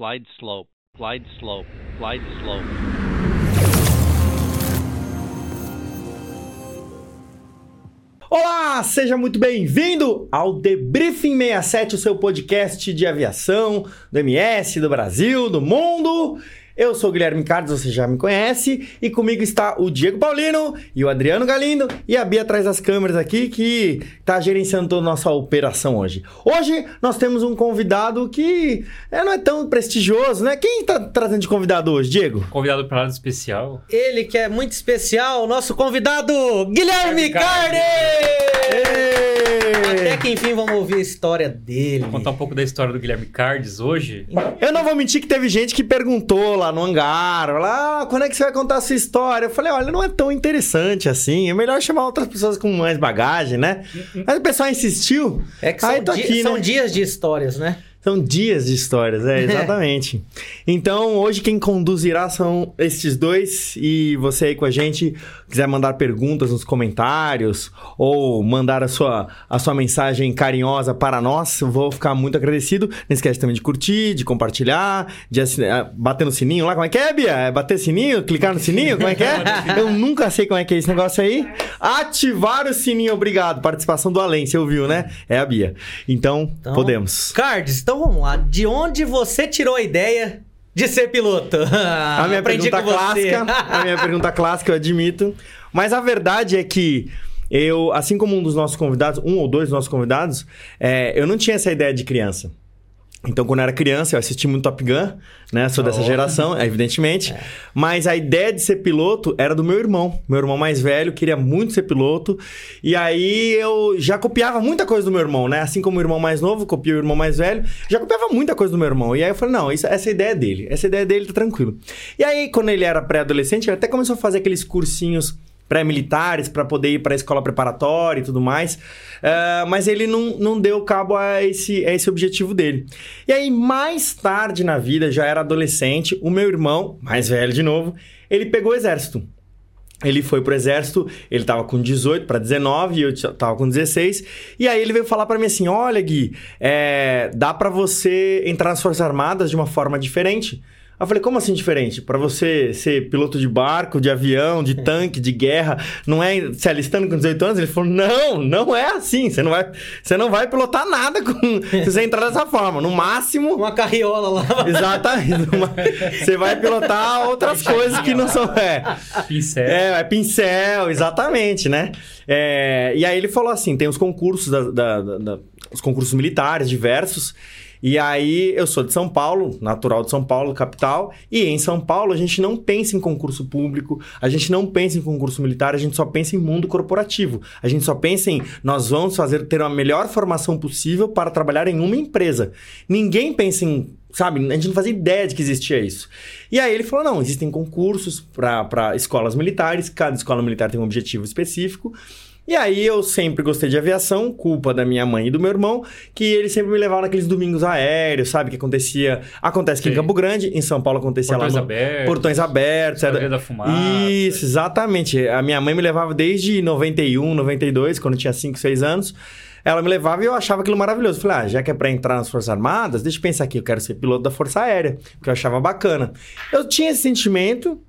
glide slope, glide slope, glide slope. Olá, seja muito bem-vindo ao Debriefing 67, o seu podcast de aviação do MS, do Brasil, do mundo. Eu sou o Guilherme Carlos, você já me conhece, e comigo está o Diego Paulino e o Adriano Galindo e a Bia atrás das câmeras aqui que está gerenciando toda a nossa operação hoje. Hoje nós temos um convidado que é, não é tão prestigioso, né? Quem está trazendo de convidado hoje, Diego? Convidado para lado especial. Ele que é muito especial, nosso convidado, Guilherme Guilherme Cardi. Cardi! Até que enfim vamos ouvir a história dele. Vou contar um pouco da história do Guilherme Cardes hoje. Eu não vou mentir que teve gente que perguntou lá no hangar, lá, ah, quando é que você vai contar a sua história? Eu falei, olha, não é tão interessante assim, é melhor chamar outras pessoas com mais bagagem, né? Mas o pessoal insistiu, É que são, di- aqui, são né? dias de histórias, né? São dias de histórias, é, exatamente. então, hoje quem conduzirá são estes dois e você aí com a gente, quiser mandar perguntas nos comentários ou mandar a sua, a sua mensagem carinhosa para nós, eu vou ficar muito agradecido. Não esquece também de curtir, de compartilhar, de assinar, bater no sininho lá, como é que é, Bia? É bater sininho, clicar no sininho, como é que é? Eu nunca sei como é que é esse negócio aí. Ativar o sininho, obrigado. Participação do Além, você ouviu, né? É a Bia. Então, Então, podemos. Cardes, então vamos lá. De onde você tirou a ideia de ser piloto? A minha Aprendi pergunta clássica, a minha pergunta clássica, eu admito. Mas a verdade é que eu, assim como um dos nossos convidados, um ou dois dos nossos convidados, é, eu não tinha essa ideia de criança. Então, quando eu era criança, eu assisti muito Top Gun, né? Sou dessa Oh. geração, evidentemente. Mas a ideia de ser piloto era do meu irmão. Meu irmão mais velho queria muito ser piloto. E aí eu já copiava muita coisa do meu irmão, né? Assim como o irmão mais novo copia o irmão mais velho, já copiava muita coisa do meu irmão. E aí eu falei, não, isso, essa ideia é dele. Essa ideia dele tá tranquilo. E aí, quando ele era pré-adolescente, ele até começou a fazer aqueles cursinhos pré-militares para poder ir para a escola preparatória e tudo mais. Ah, mas ele não, não deu cabo a esse, a esse objetivo dele. E aí, mais tarde na vida, já era adolescente, o meu irmão, mais velho de novo, ele pegou o exército. Ele foi pro exército, ele tava com 18 para 19 e eu tava com 16. E aí ele veio falar para mim assim: "Olha, Gui, é, dá para você entrar nas Forças Armadas de uma forma diferente". Eu falei: "Como assim diferente? Para você ser piloto de barco, de avião, de tanque, de guerra, não é se alistando com 18 anos?" Ele falou: "Não, não é assim. Você não vai, você não vai pilotar nada com se você entrar dessa forma. No máximo, Uma carriola lá. Exatamente. Uma- Você vai pilotar outras coisas que não são. É, Pincel. é, é pincel, exatamente, né? É, e aí ele falou assim: tem os concursos, da, da- da- da- os concursos militares diversos. E aí eu sou de São Paulo, natural de São Paulo, capital, e em São Paulo a gente não pensa em concurso público, a gente não pensa em concurso militar, a gente só pensa em mundo corporativo. A gente só pensa em nós vamos fazer ter a melhor formação possível para trabalhar em uma empresa. Ninguém pensa em Sabe? A gente não fazia ideia de que existia isso. E aí ele falou: não, existem concursos para escolas militares, cada escola militar tem um objetivo específico. E aí eu sempre gostei de aviação, culpa da minha mãe e do meu irmão, que eles sempre me levavam naqueles domingos aéreos, sabe? Que acontecia. Acontece aqui em. Campo Grande, em São Paulo acontecia Portões lá no. abertos. Portões abertos. era- da Fumaça. Isso, exatamente. A minha mãe me levava desde 91, 92, quando eu tinha 5, 6 anos. Ela me levava e eu achava aquilo maravilhoso. Eu Falei, ah, já que é pra entrar nas Forças Armadas, deixa eu pensar aqui, eu quero ser piloto da Força Aérea, que eu achava bacana. Eu tinha esse sentimento,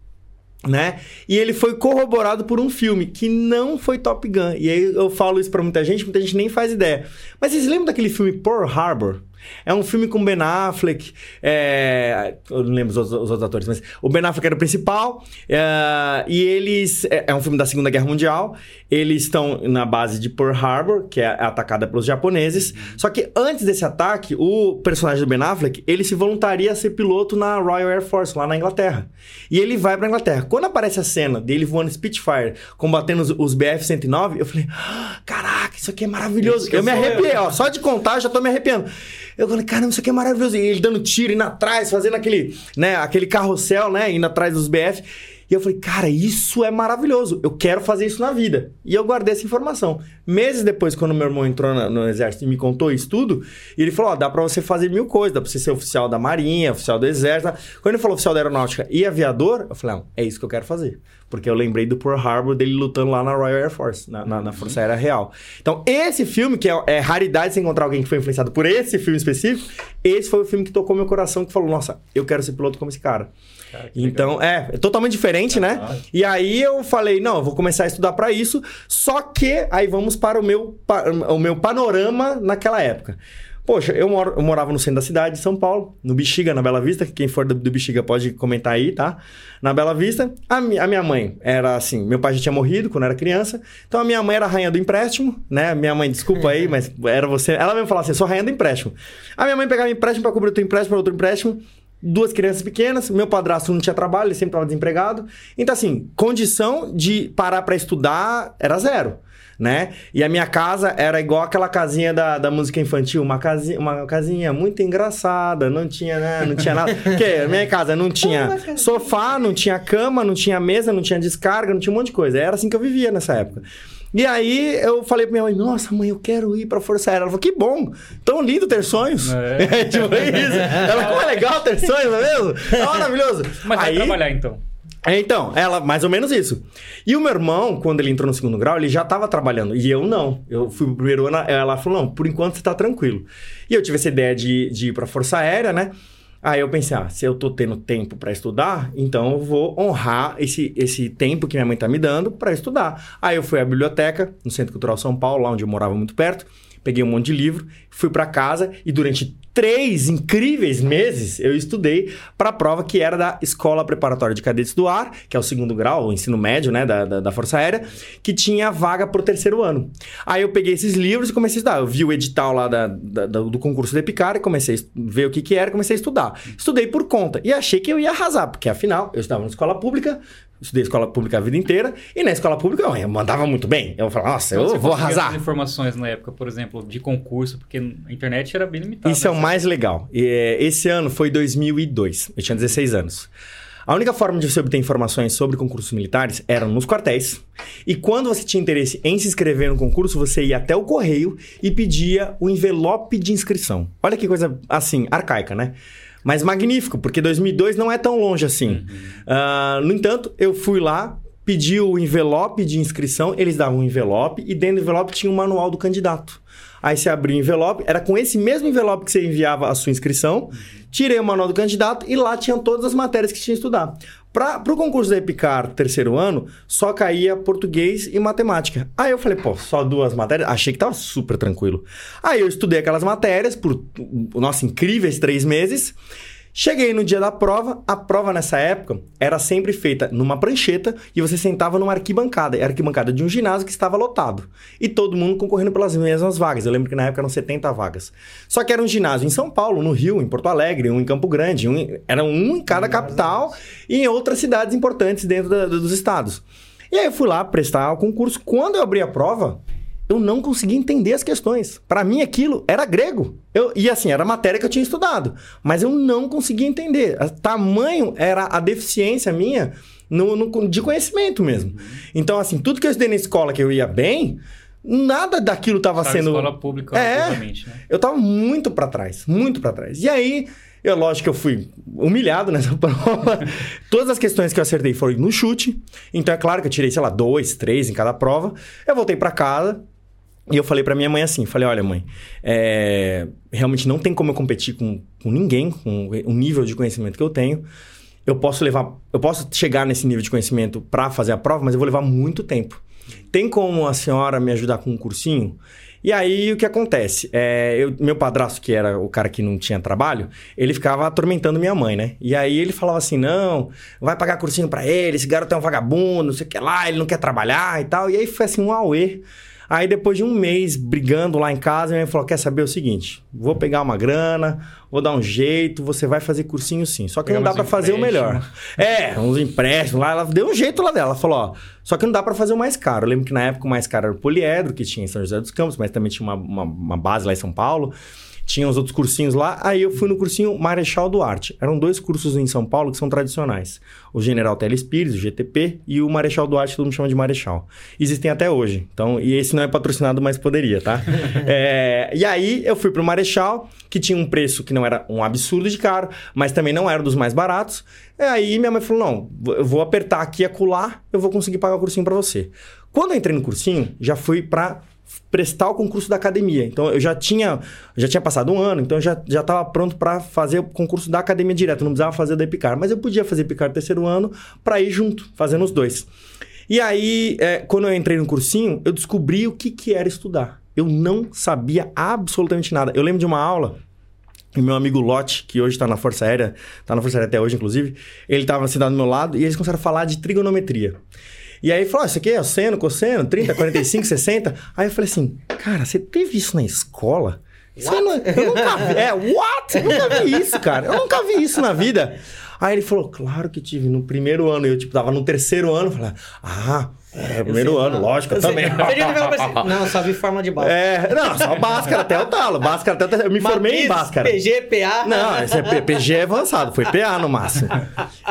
né? E ele foi corroborado por um filme que não foi Top Gun. E aí eu falo isso pra muita gente, muita gente nem faz ideia. Mas vocês lembram daquele filme Pearl Harbor? É um filme com Ben Affleck, é... eu não lembro os outros, os outros atores, mas o Ben Affleck era o principal, é, e eles... É é um filme da Segunda Guerra Mundial, eles estão na base de Pearl Harbor, que é atacada pelos japoneses, só que antes desse ataque, o personagem do Ben Affleck, ele se voluntaria a ser piloto na Royal Air Force, lá na Inglaterra. E ele vai pra Inglaterra. Quando aparece a cena dele voando Spitfire, combatendo os, os BF-109, eu falei, "Ah, caraca, isso aqui é maravilhoso. Eu me eu. arrepiei, ó, só de contar já tô me arrepiando. Eu falei, caramba, isso aqui é maravilhoso. E ele dando tiro, indo atrás, fazendo aquele, né, aquele carrossel, né, indo atrás dos BF. E eu falei, cara, isso é maravilhoso. Eu quero fazer isso na vida. E eu guardei essa informação. Meses depois, quando meu irmão entrou na- no exército e me contou isso tudo, ele falou: ó, dá pra você fazer mil coisas, dá pra você ser oficial da Marinha, oficial do Exército. Quando ele falou oficial da Aeronáutica e aviador, eu falei, não, é isso que eu quero fazer. Porque eu lembrei do Pearl Harbor dele lutando lá na Royal Air Force, na, na- na Força Aérea Real. Então, esse filme, que é, é raridade você encontrar alguém que foi influenciado por esse filme específico, esse foi o filme que tocou meu coração, que falou, nossa, eu quero ser piloto como esse cara. Cara, legal. Então, é, é totalmente diferente, né? E aí eu falei, não, eu vou começar a estudar pra isso, só que aí vamos para o meu, pa- o meu panorama naquela época. Poxa, eu, moro- eu morava no centro da cidade de São Paulo, no Bexiga, na Bela Vista. Quem for do, do Bexiga pode comentar aí, tá? Na Bela Vista. A, mi- a minha mãe era assim: meu pai já tinha morrido quando era criança. Então a minha mãe era a rainha do empréstimo, né? Minha mãe, desculpa aí, mas era você. Ela mesmo falava assim: sou rainha do empréstimo. A minha mãe pegava empréstimo pra cobrir outro empréstimo, pra outro empréstimo duas crianças pequenas, meu padrasto não tinha trabalho, ele sempre estava desempregado. Então, assim, condição de parar para estudar era zero. Né? E a minha casa era igual aquela casinha da, da música infantil, uma casinha, uma casinha muito engraçada, não tinha, né? Não tinha nada. Porque a minha casa não tinha sofá, não tinha cama, não tinha mesa, não tinha descarga, não tinha um monte de coisa. Era assim que eu vivia nessa época. E aí eu falei pra minha mãe, nossa, mãe, eu quero ir pra Força Aérea. Ela falou, que bom, tão lindo ter sonhos. É. tipo isso. Ela, como é legal ter sonhos, não é mesmo? É maravilhoso. Mas vai aí, trabalhar então. É, Então, ela, mais ou menos isso. E o meu irmão, quando ele entrou no segundo grau, ele já tava trabalhando. E eu não. Eu fui pro primeiro ano, ela falou, não, por enquanto você tá tranquilo. E eu tive essa ideia de, de ir pra Força Aérea, né? Aí eu pensei, ah, se eu tô tendo tempo pra estudar, então eu vou honrar esse, esse tempo que minha mãe tá me dando pra estudar. Aí eu fui à biblioteca, no Centro Cultural São Paulo, lá onde eu morava muito perto, peguei um monte de livro, fui pra casa e durante três incríveis meses eu estudei para a prova que era da Escola Preparatória de Cadetes do Ar, que é o segundo grau, o ensino médio, né, da, da, da Força Aérea, que tinha vaga pro terceiro ano. Aí eu peguei esses livros e comecei a estudar. Eu vi o edital lá da, da- do concurso da Epicar e comecei a ver o que que era e comecei a estudar. Estudei por conta e achei que eu ia arrasar, porque afinal eu estava na escola pública, estudei escola pública a vida inteira e na escola pública eu mandava muito bem. Eu falava, nossa, eu Onde você vou arrasar. informações na época, por exemplo, de concurso, porque a internet era bem limitada. Isso é o mais legal. E, é, Esse ano foi 2002. Eu tinha 16 anos. A única forma de você obter informações sobre concursos militares era nos quartéis. E quando você tinha interesse em se inscrever no concurso, você ia até o correio e pedia o envelope de inscrição. Olha que coisa, assim, arcaica, né? Mas magnífico, porque 2002 não é tão longe assim. Ah, no entanto, eu fui lá, pedi o envelope de inscrição, eles davam um envelope e dentro do envelope tinha o manual do candidato. Aí você abria o envelope, era com esse mesmo envelope que você enviava a sua inscrição, tirei o manual do candidato e lá tinham todas as matérias que tinha que estudar. Para o concurso da Epicar terceiro ano, só caía português e matemática. Aí eu falei, pô, só duas matérias? Achei que tava super tranquilo. Aí eu estudei aquelas matérias por, nossa, incríveis três meses. Cheguei no dia da prova, a prova nessa época era sempre feita numa prancheta e você sentava numa arquibancada. Era arquibancada de um ginásio que estava lotado. E todo mundo concorrendo pelas mesmas vagas. Eu lembro que na época eram 70 vagas. Só que era um ginásio em São Paulo, no Rio, em Porto Alegre, um em Campo Grande. Um em- era um em cada capital e em outras cidades importantes dentro da- dos estados. E aí eu fui lá prestar o concurso. Quando eu abri a prova, eu não conseguia entender as questões. Para mim, aquilo era grego. Eu, e assim, era matéria que eu tinha estudado. Mas eu não conseguia entender. A- Tamanho era a deficiência minha no, no- de conhecimento mesmo. Então, assim, tudo que eu estudei na escola que eu ia bem, nada daquilo estava sendo. escola pública, É. né? Eu tava muito pra trás, muito pra trás. E aí, eu lógico que eu fui humilhado nessa prova. Todas as questões que eu acertei foram no chute. Então é claro que eu tirei, sei lá, dois, três em cada prova. Eu voltei pra casa. E eu falei pra minha mãe assim, falei, olha mãe, é, realmente não tem como eu competir com, com ninguém, com o nível de conhecimento que eu tenho. Eu posso levar, eu posso chegar nesse nível de conhecimento pra fazer a prova, mas eu vou levar muito tempo. Tem como a senhora me ajudar com um cursinho? E aí o que acontece? É, eu- meu padrasto, que era o cara que não tinha trabalho, ele ficava atormentando minha mãe, né? E aí ele falava assim: não, vai pagar cursinho pra ele, esse garoto é um vagabundo, não sei o que lá, ele não quer trabalhar e tal. E aí foi assim um auê. Aí depois de um mês brigando lá em casa, minha mãe falou: quer saber o seguinte? Vou pegar uma grana, vou dar um jeito, você vai fazer cursinho sim. Só que Pegar não dá pra fazer o melhor. É, uns empréstimos lá, ela deu um jeito lá dela. Ela falou, ó, só que não dá pra fazer o mais caro. Eu lembro que na época o mais caro era o poliedro, que tinha em São José dos Campos, mas também tinha uma, uma, uma base lá em São Paulo. Tinha os outros cursinhos lá. Aí eu fui no cursinho Marechal Duarte. Eram dois cursos em São Paulo que são tradicionais. O General Teles Pires, o GTP, e o Marechal Duarte, todo mundo chama de Marechal. Existem até hoje. Então, e esse não é patrocinado, mas poderia, tá? É, e aí eu fui pro Marechal, que tinha um preço que não era um absurdo de caro, mas também não era dos mais baratos. E aí minha mãe falou: não, eu vou apertar aqui e acular, eu vou conseguir pagar o cursinho para você. Quando eu entrei no cursinho, já fui para prestar o concurso da academia. Então eu já tinha, já tinha passado um ano, então eu já já estava pronto para fazer o concurso da academia direto, não precisava fazer da Epicar, mas eu podia fazer Epicar terceiro ano para ir junto, fazendo os dois. E aí, é, quando eu entrei no cursinho, eu descobri o que, que era estudar. Eu não sabia absolutamente nada. Eu lembro de uma aula e meu amigo Lote, que hoje está na Força Aérea, está na Força Aérea até hoje, inclusive, ele estava sentado do meu lado e eles começaram a falar de trigonometria. E aí falou: oh, isso aqui é seno, cosseno, 30, 45, 60. Aí eu falei assim: cara, você teve isso na escola? Não, eu nunca vi. É, what? Eu nunca vi isso, cara. Eu nunca vi isso na vida. Aí ele falou, claro que tive. No primeiro ano, eu, tipo, tava no terceiro ano, falei, ah, é, primeiro ano, não. lógico, eu, eu também. não, só vi forma de Bhaskara. É, não, só Bhaskara até o talo. Bhaskara até Eu me Matriz, formei em Bhaskara. PG, PA. Não, esse é PG é avançado, foi PA no máximo.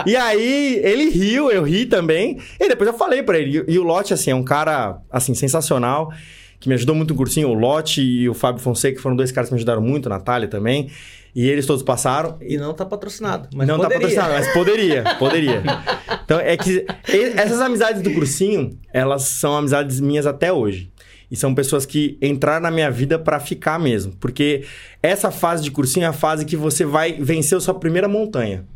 E aí, ele riu, eu ri também. E depois eu falei pra ele. E, e o Lote, assim, é um cara, assim, sensacional que me ajudou muito no cursinho, o Lote e o Fábio Fonseca, que foram dois caras que me ajudaram muito, a Natália também. E eles todos passaram. E não tá patrocinado. Mas não tá poderia. tá patrocinado, mas poderia, poderia. Então, é que essas amizades do cursinho, elas são amizades minhas até hoje. E são pessoas que entraram na minha vida para ficar mesmo. Porque essa fase de cursinho é a fase que você vai vencer a sua primeira montanha.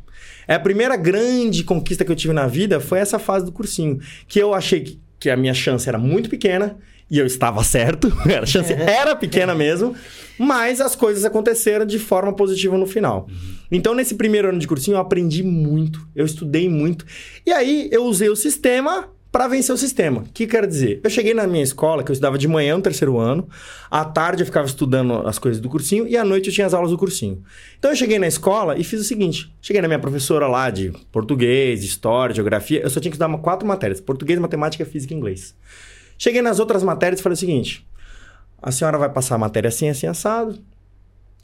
É a primeira grande conquista que eu tive na vida foi essa fase do cursinho. Que eu achei que, que a minha chance era muito pequena e eu estava certo, a chance era pequena mesmo, mas as coisas aconteceram de forma positiva no final. Uhum. Então, nesse primeiro ano de cursinho, eu aprendi muito, eu estudei muito, e aí eu usei o sistema para vencer o sistema. O que quer dizer? Eu cheguei na minha escola, que eu estudava de manhã no terceiro ano, à tarde eu ficava estudando as coisas do cursinho e à noite eu tinha as aulas do cursinho. Então eu cheguei na escola e fiz o seguinte: cheguei na minha professora lá de português, história, geografia, eu só tinha que estudar quatro matérias: português, matemática, física e inglês. Cheguei nas outras matérias e falei o seguinte: a senhora vai passar a matéria assim, assim, assado.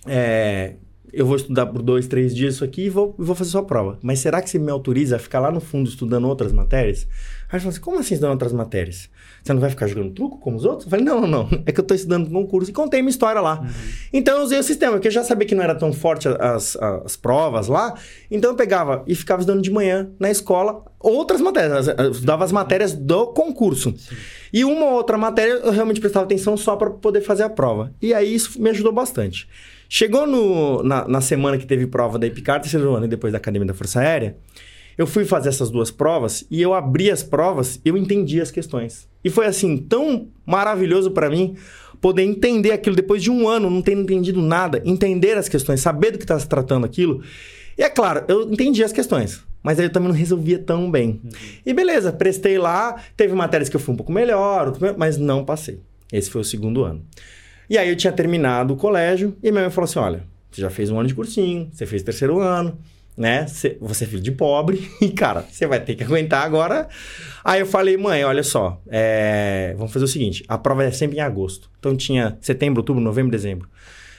É, eu vou estudar por dois, três dias isso aqui e vou, vou fazer sua prova. Mas será que você me autoriza a ficar lá no fundo estudando outras matérias? Aí ele falou assim: como assim estudando outras matérias? Você não vai ficar jogando truco como os outros? Eu falei: não, não, não. É que eu estou estudando concurso e contei minha história lá. Uhum. Então eu usei o sistema, porque eu já sabia que não era tão forte as, as provas lá. Então eu pegava e ficava estudando de manhã na escola outras matérias. Eu estudava as matérias do concurso. Sim. E uma ou outra matéria eu realmente prestava atenção só para poder fazer a prova. E aí isso me ajudou bastante. Chegou no, na, na semana que teve prova da Epicar, terceiro ano e depois da Academia da Força Aérea, eu fui fazer essas duas provas e eu abri as provas, eu entendi as questões. E foi assim, tão maravilhoso para mim poder entender aquilo depois de um ano, não tendo entendido nada, entender as questões, saber do que está se tratando aquilo. E é claro, eu entendi as questões, mas aí eu também não resolvia tão bem. Uhum. E beleza, prestei lá, teve matérias que eu fui um pouco melhor, mas não passei. Esse foi o segundo ano. E aí eu tinha terminado o colégio e minha mãe falou assim: olha, você já fez um ano de cursinho, você fez terceiro ano, né? Você é filho de pobre e, cara, você vai ter que aguentar agora. Aí eu falei, mãe, olha só, é... vamos fazer o seguinte: a prova é sempre em agosto. Então tinha setembro, outubro, novembro, dezembro.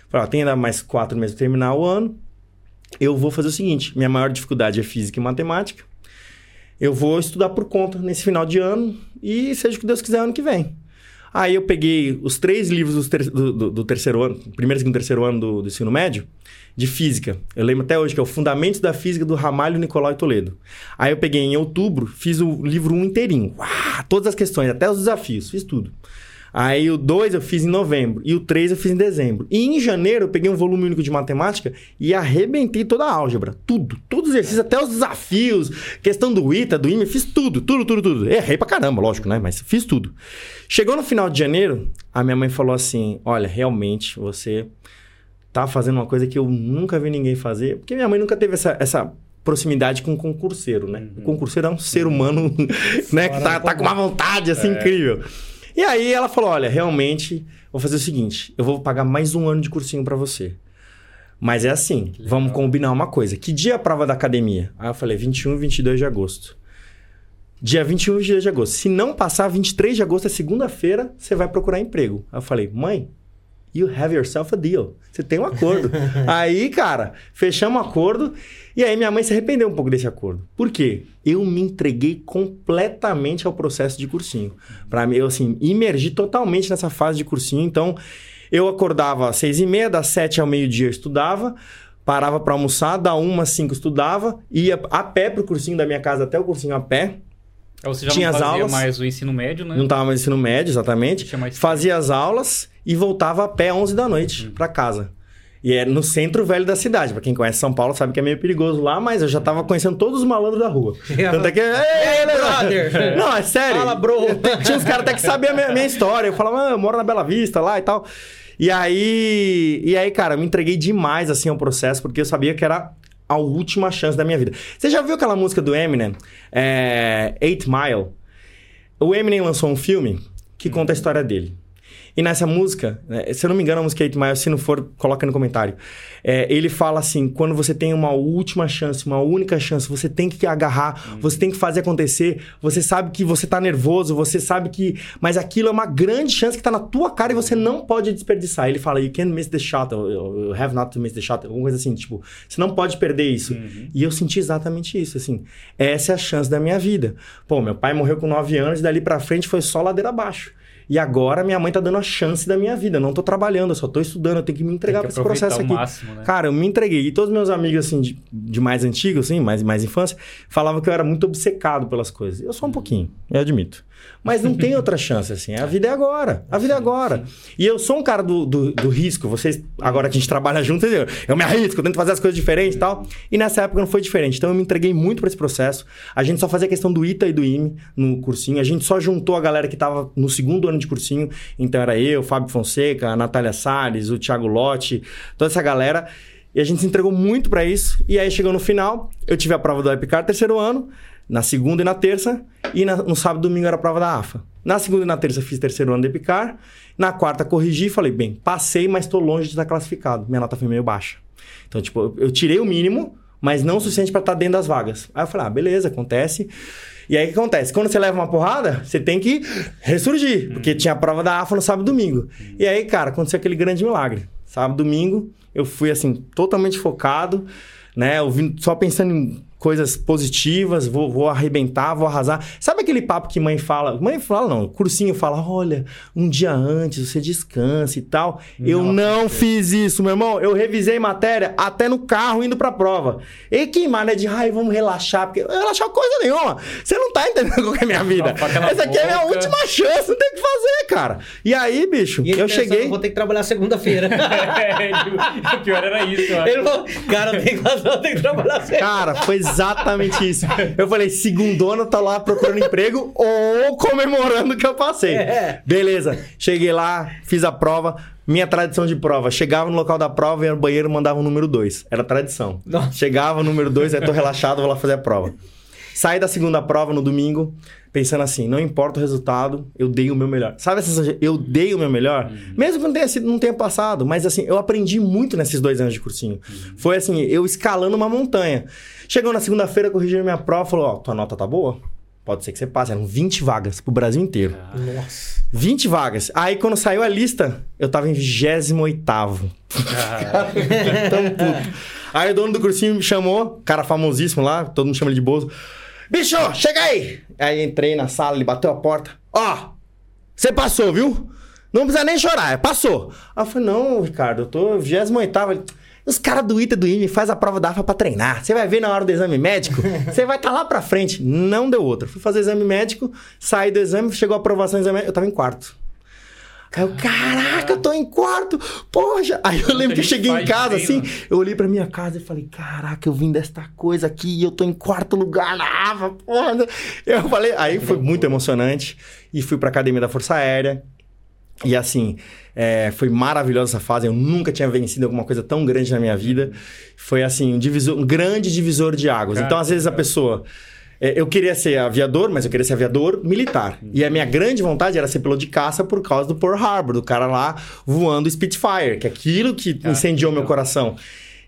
Falei, ó, tem ainda mais quatro meses para terminar o ano. Eu vou fazer o seguinte: minha maior dificuldade é física e matemática. Eu vou estudar por conta nesse final de ano e seja o que Deus quiser ano que vem. Aí eu peguei os três livros ter do, do, do, terceiro ano, primeiro, segundo, terceiro ano do, do, ensino médio, de física. Eu lembro até hoje que é o Fundamentos da Física do Ramalho, Nicolau e Toledo. Aí eu peguei em outubro, fiz o livro 1 um inteirinho. Todas as questões, até os desafios, fiz tudo. Aí o 2 eu fiz em novembro e o 3 eu fiz em dezembro. E em janeiro eu peguei um volume único de matemática e arrebentei toda a álgebra. Tudo. Todos os exercícios, até os desafios, questão do ITA, do IME, fiz tudo, tudo, tudo, tudo. Errei pra caramba, lógico, né? Mas fiz tudo. Chegou no final de janeiro, a minha mãe falou assim: Olha, realmente você tá fazendo uma coisa que eu nunca vi ninguém fazer. Porque minha mãe nunca teve essa, essa proximidade com o concurseiro, né? Uhum. O concurseiro é um ser humano, né? Que tá, tá com uma vontade, assim, é. incrível. E aí ela falou: olha, realmente, vou fazer o seguinte: eu vou pagar mais um ano de cursinho para você. Mas é assim, vamos combinar uma coisa. Que dia é a prova da academia? Aí eu falei, 21 e 22 de agosto. Dia 21 e 22 de agosto. Se não passar, 23 de agosto é segunda-feira, você vai procurar emprego. Aí eu falei, mãe, You have yourself a deal. Você tem um acordo. aí, cara, fechamos um acordo. E aí minha mãe se arrependeu um pouco desse acordo. Por quê? Eu me entreguei completamente ao processo de cursinho. Para mim, eu assim, imergi totalmente nessa fase de cursinho. Então, eu acordava às seis e meia, das sete ao meio-dia eu estudava, parava para almoçar, da uma às cinco estudava, ia a pé pro cursinho da minha casa até o cursinho a pé. Ou você já Tinha não as fazia aulas. mais o ensino médio, né? Não tava mais no ensino médio, exatamente. Fazia as aulas e voltava a pé 11 da noite Hum. pra casa. E era no centro velho da cidade. Pra quem conhece São Paulo sabe que é meio perigoso lá, mas eu já tava conhecendo todos os malandros da rua. Tanto é que. Ei, brother! Não, é sério. Fala, bro! Tinha uns caras até que sabiam a minha, minha história. Eu falava, ah, eu moro na Bela Vista lá e tal. E aí. E aí, cara, eu me entreguei demais assim ao processo, porque eu sabia que era a última chance da minha vida. Você já viu aquela música do Eminem? É, Eight Mile? O Eminem lançou um filme que conta a história dele. E nessa música, né, se eu não me engano, a música é 8 Mile, se não for, coloca no comentário. É, ele fala assim: quando você tem uma última chance, uma única chance, você tem que agarrar, você tem que fazer acontecer. Você sabe que você tá nervoso, você sabe que. Mas aquilo é uma grande chance que tá na tua cara e você não pode desperdiçar. Ele fala: You can't miss the shot, or you have not to miss the shot, alguma coisa assim, tipo, você não pode perder isso. E eu senti exatamente isso, assim. Essa é a chance da minha vida. Pô, meu pai morreu com 9 anos e dali pra frente foi só ladeira abaixo. E agora minha mãe tá dando a chance da minha vida. Eu não tô trabalhando, eu só tô estudando, eu tenho que me entregar que esse processo aqui. máximo, né? Cara, eu me entreguei. E todos meus amigos, assim, de, de mais antigos, assim, mais, mais infância, falavam que eu era muito obcecado pelas coisas. Eu sou um pouquinho, eu admito. Mas não tem outra chance, assim. A vida é agora. A vida é agora. E eu sou um cara do, do, do risco. Vocês, agora que a gente trabalha junto, entendeu? Eu me arrisco, eu tento fazer as coisas diferentes e tal. E nessa época não foi diferente. Então eu me entreguei muito pra esse processo. A gente só fazia questão do ITA e do IME no cursinho. A gente só juntou a galera que tava no segundo ano de cursinho. Então era eu, Fábio Fonseca, a Natália Salles, o Thiago Lotti, toda essa galera. E a gente se entregou muito pra isso. E aí chegou no final, eu tive a prova do Epicar terceiro ano, na segunda e na terça, e na- no sábado e domingo era a prova da AFA. Na segunda e na terça fiz terceiro ano do Epicar, na quarta corrigi e falei, bem, passei, mas tô longe de estar classificado. Minha nota foi meio baixa. Então, tipo, eu- tirei o mínimo, mas não o suficiente pra estar dentro das vagas. Aí eu falei, ah, beleza, acontece. E aí o que acontece? Quando você leva uma porrada, você tem que ressurgir, porque tinha a prova da AFA no sábado e domingo. E aí, cara, aconteceu aquele grande milagre. Sábado domingo, eu fui assim, totalmente focado, né? Ouvindo, só pensando em coisas positivas, vou, vou arrebentar, vou arrasar. Sabe aquele papo que mãe fala? Mãe fala, não, cursinho fala, olha, um dia antes você descansa e tal. eu não fiz isso, meu irmão. Eu revisei matéria até no carro indo pra prova. E que mané de, ai, vamos relaxar, porque relaxar coisa nenhuma. Você não tá entendendo qual é a minha vida. Não, Essa aqui é a minha boca. última chance, não tem o que fazer, cara. E aí, bicho, E eu cheguei. Vou ter que trabalhar segunda-feira. É, o pior era isso, eu acho. ele falou, cara, tem que tem que trabalhar segunda. Cara, foi exatamente isso. Eu falei, segundona tá lá procurando emprego ou comemorando que eu passei. É. Beleza. Cheguei lá, fiz a prova. Minha tradição de prova, chegava no local da prova, ia no banheiro e mandava o número 2. Era tradição. Nossa. Chegava o número 2, aí tô relaxado, vou lá fazer a prova. Saí da segunda prova no domingo, pensando assim, não importa o resultado, eu dei o meu melhor. Sabe essa sensação eu dei o meu melhor? Mesmo que não tenha, sido, não tenha passado, mas assim, eu aprendi muito nesses dois anos de cursinho. Foi assim, eu escalando uma montanha. Chegou na segunda-feira, corrigiram minha prova, falou, ó, tua nota tá boa? Pode ser que você passe. Eram 20 vagas pro Brasil inteiro. Nossa. 20 vagas. Aí quando saiu a lista, eu tava em 28 Tão puto. Aí o dono do cursinho me chamou, cara famosíssimo lá, todo mundo chama ele de Bozo. Bicho, chega aí! Aí entrei na sala, ele bateu a porta. Ó, você passou, viu? Não precisa nem chorar, é, passou. Aí eu falei, não, Ricardo, eu tô 28 Ele, Os caras do ITA e do IME faz a prova da AFA pra treinar. Você vai ver na hora do exame médico, você vai estar lá pra frente. Não deu outra. Fui fazer exame médico, saí do exame, chegou a aprovação do exame médico, eu tava em quarto. Aí eu, caraca, eu tô em quarto, poxa. Aí eu lembro que eu cheguei em casa assim, eu olhei pra minha casa e falei, caraca, eu vim desta coisa aqui e eu tô em quarto lugar na AFA, porra. Eu falei, aí foi muito emocionante e fui pra academia da Força Aérea. E assim, é, foi maravilhosa essa fase. Eu nunca tinha vencido alguma coisa tão grande na minha vida. Foi assim, um, divisor, um grande divisor de águas. Cara, então, às vezes, a cara. pessoa. é, Eu queria ser aviador, mas eu queria ser aviador militar. E a minha grande vontade era ser piloto de caça por causa do Pearl Harbor, do cara lá voando Spitfire, que é aquilo que Ah, incendiou meu coração.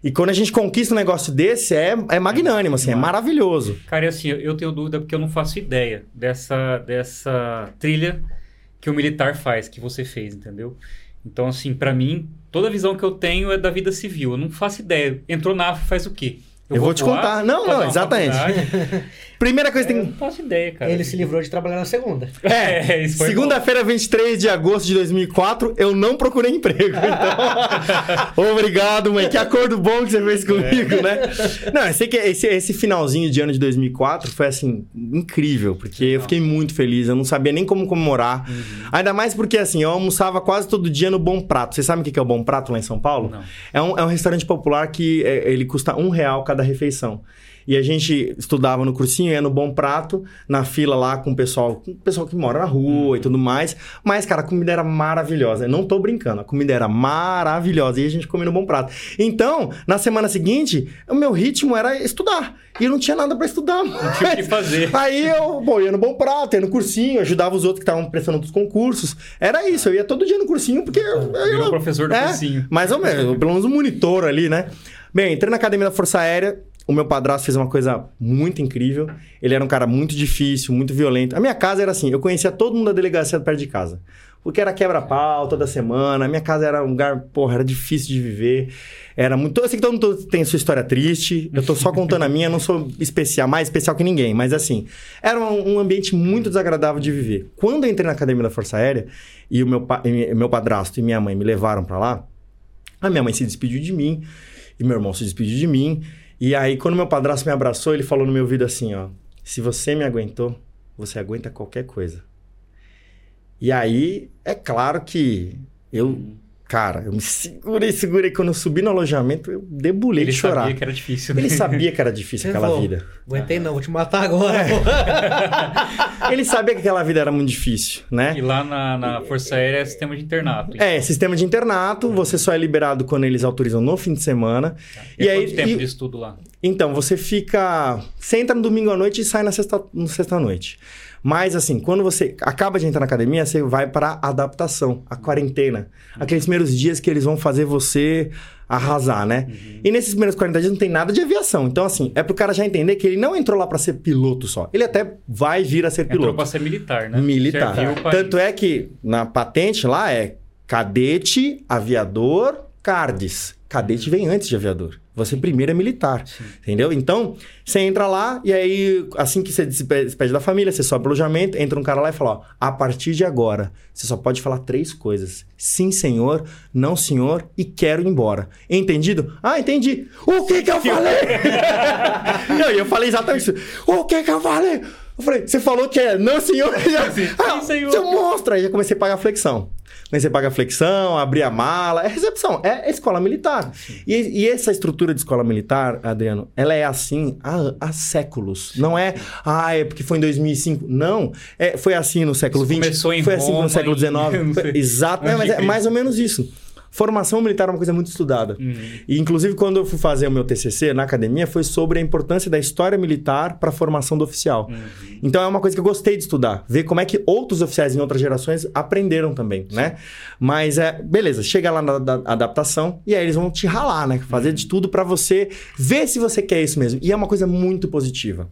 E quando a gente conquista um negócio desse, é, é magnânimo, assim, é maravilhoso. Cara, e assim, eu tenho dúvida porque eu não faço ideia dessa, dessa trilha que o militar faz, que você fez, entendeu? Então, assim, pra mim, toda a visão que eu tenho é da vida civil. Eu não faço ideia. Entrou na AF, faz o quê? Eu vou te contar. Não, não, exatamente. Primeira coisa É, que eu tem. não faço ideia, cara. Ele se livrou de trabalhar na segunda. É, isso foi Segunda-feira, 23 de agosto de 2004, eu não procurei emprego. Então, obrigado, mãe. Que acordo bom que você fez comigo, né? Não, eu sei que esse, esse finalzinho de ano de 2004 foi, assim, incrível. Porque eu fiquei muito feliz. Eu não sabia nem como comemorar. Ainda mais porque, assim, eu almoçava quase todo dia no Bom Prato. Vocês sabem o que é o Bom Prato lá em São Paulo? Não. É um, é um restaurante popular que é, ele custa um real cada refeição. E a gente estudava no cursinho, ia no Bom Prato, na fila lá com o pessoal, com o pessoal que mora na rua e tudo mais. Mas, cara, a comida era maravilhosa. Eu não tô brincando, a comida era maravilhosa. E a gente comia no Bom Prato. Então, na semana seguinte, o meu ritmo era estudar. E eu não tinha nada pra estudar. Não tinha o que fazer. Aí eu, pô, ia no Bom Prato, ia no cursinho, ajudava os outros que estavam prestando outros concursos. Era isso, eu ia todo dia no cursinho, porque... eu- Virou eu- professor do é, cursinho. mais ou menos, pelo menos um monitor ali, né? Bem, entrei na academia da Força Aérea. O meu padrasto fez uma coisa muito incrível. Ele era um cara muito difícil, muito violento. A minha casa era assim: eu conhecia todo mundo da delegacia perto de casa. Porque era quebra-pau toda semana. A minha casa era um lugar, porra, era difícil de viver. Era muito. Eu sei que todo mundo tem sua história triste. Eu tô só contando a minha, não sou especial, mais especial que ninguém. Mas assim, era um, um ambiente muito desagradável de viver. Quando eu entrei na academia da Força Aérea e o meu, pa- e meu padrasto e minha mãe me levaram pra lá, a minha mãe se despediu de mim e meu irmão se despediu de mim. E aí, quando meu padrasto me abraçou, ele falou no meu ouvido assim, ó... Se você me aguentou, você aguenta qualquer coisa. E aí, é claro que eu... Cara, eu me segurei, segurei. Quando eu subi no alojamento, eu debulei Ele de chorar. sabia que era difícil. né? Ele sabia que era difícil aquela falou, vida. Aguentei não, vou te matar agora. É. Ele sabia que aquela vida era muito difícil, né? E lá na, na Força Aérea é sistema de internato. É, sistema de internato, você só é liberado quando eles autorizam no fim de semana. E, E é aí- quanto tempo e- de estudo lá? Então, você fica. Você entra no domingo à noite e sai na sexta, no sexta-noite. Mas, assim, quando você acaba de entrar na academia, você vai para adaptação, a quarentena. Aqueles primeiros dias que eles vão fazer você arrasar, né? E nesses primeiros 40 dias não tem nada de aviação. Então, assim, é pro cara já entender que ele não entrou lá para ser piloto só. Ele até vai vir a ser Entrou piloto. pra ser militar, né? Militar. Tanto é que na patente lá é cadete, aviador, cardes. Cadete vem antes de aviador. Você primeiro é militar. Entendeu? Então, você entra lá e aí, assim que você despede da família, você sobe pro alojamento, entra um cara lá e fala: ó, a partir de agora, você só pode falar três coisas: sim, senhor, não, senhor e quero ir embora. Entendido? Ah, entendi. O que que eu falei? não, eu falei exatamente isso. O que que eu falei? Eu falei, você falou que é não, senhor? ah, Sim, senhor. Você mostra. Aí já comecei a pagar flexão. Comecei a pagar flexão, abrir a mala. É recepção, é escola militar. E, e essa estrutura de escola militar, Adriano, ela é assim há, há séculos. Não é, ah, é porque foi em 2005. Não. É, foi assim no século XX. começou em foi assim Roma, no século XIX. Exato. É, mas é mais ou menos isso. Formação militar é uma coisa muito estudada. Uhum. E, inclusive, quando eu fui fazer o meu TCC na academia, foi sobre a importância da história militar para a formação do oficial. Uhum. Então, é uma coisa que eu gostei de estudar. Ver como é que outros oficiais em outras gerações aprenderam também, né? Mas, é, beleza, chega lá na da- adaptação e aí eles vão te ralar, né? Fazer Uhum. de tudo para você ver se você quer isso mesmo. E é uma coisa muito positiva.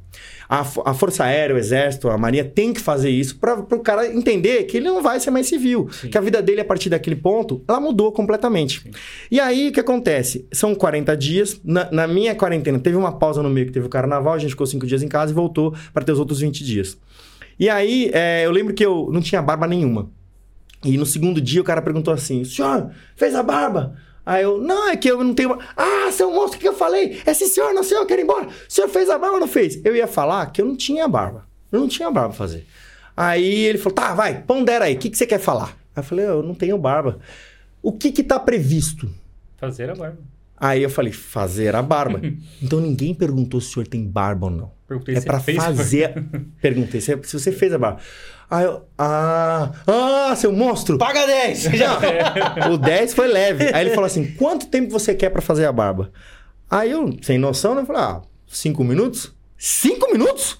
A, a Força Aérea, o Exército, a Marinha tem que fazer isso para o cara entender que ele não vai ser mais civil. Que a vida dele, a partir daquele ponto, ela mudou completamente. E aí, o que acontece? São 40 dias. Na, na minha quarentena, teve uma pausa no meio que teve o carnaval, a gente ficou 5 dias em casa e voltou para ter os outros 20 dias. E aí, é, eu lembro que eu não tinha barba nenhuma. E no segundo dia o cara perguntou assim: senhor, fez a barba? Aí eu, não, é que eu não tenho. barba." Ah, seu monstro, o que eu falei? É sim, senhor, não, senhor, eu quero ir embora. O senhor fez a barba ou não fez? Eu ia falar que eu não tinha barba. Eu não tinha barba pra fazer. Aí ele falou: tá, vai, pondera aí, o que, que você quer falar? Aí eu falei: eu não tenho barba. O que que tá previsto? Fazer a barba. Aí eu falei: fazer a barba. então ninguém perguntou se o senhor tem barba ou não. Perguntei É se pra fez a barba. fazer. Perguntei se, se você fez a barba. Aí eu. Ah, ah, seu monstro! Paga 10! O 10 foi leve. Aí ele falou assim: quanto tempo você quer pra fazer a barba? Aí eu, sem noção, né? Falei: ah, cinco minutos? Cinco minutos?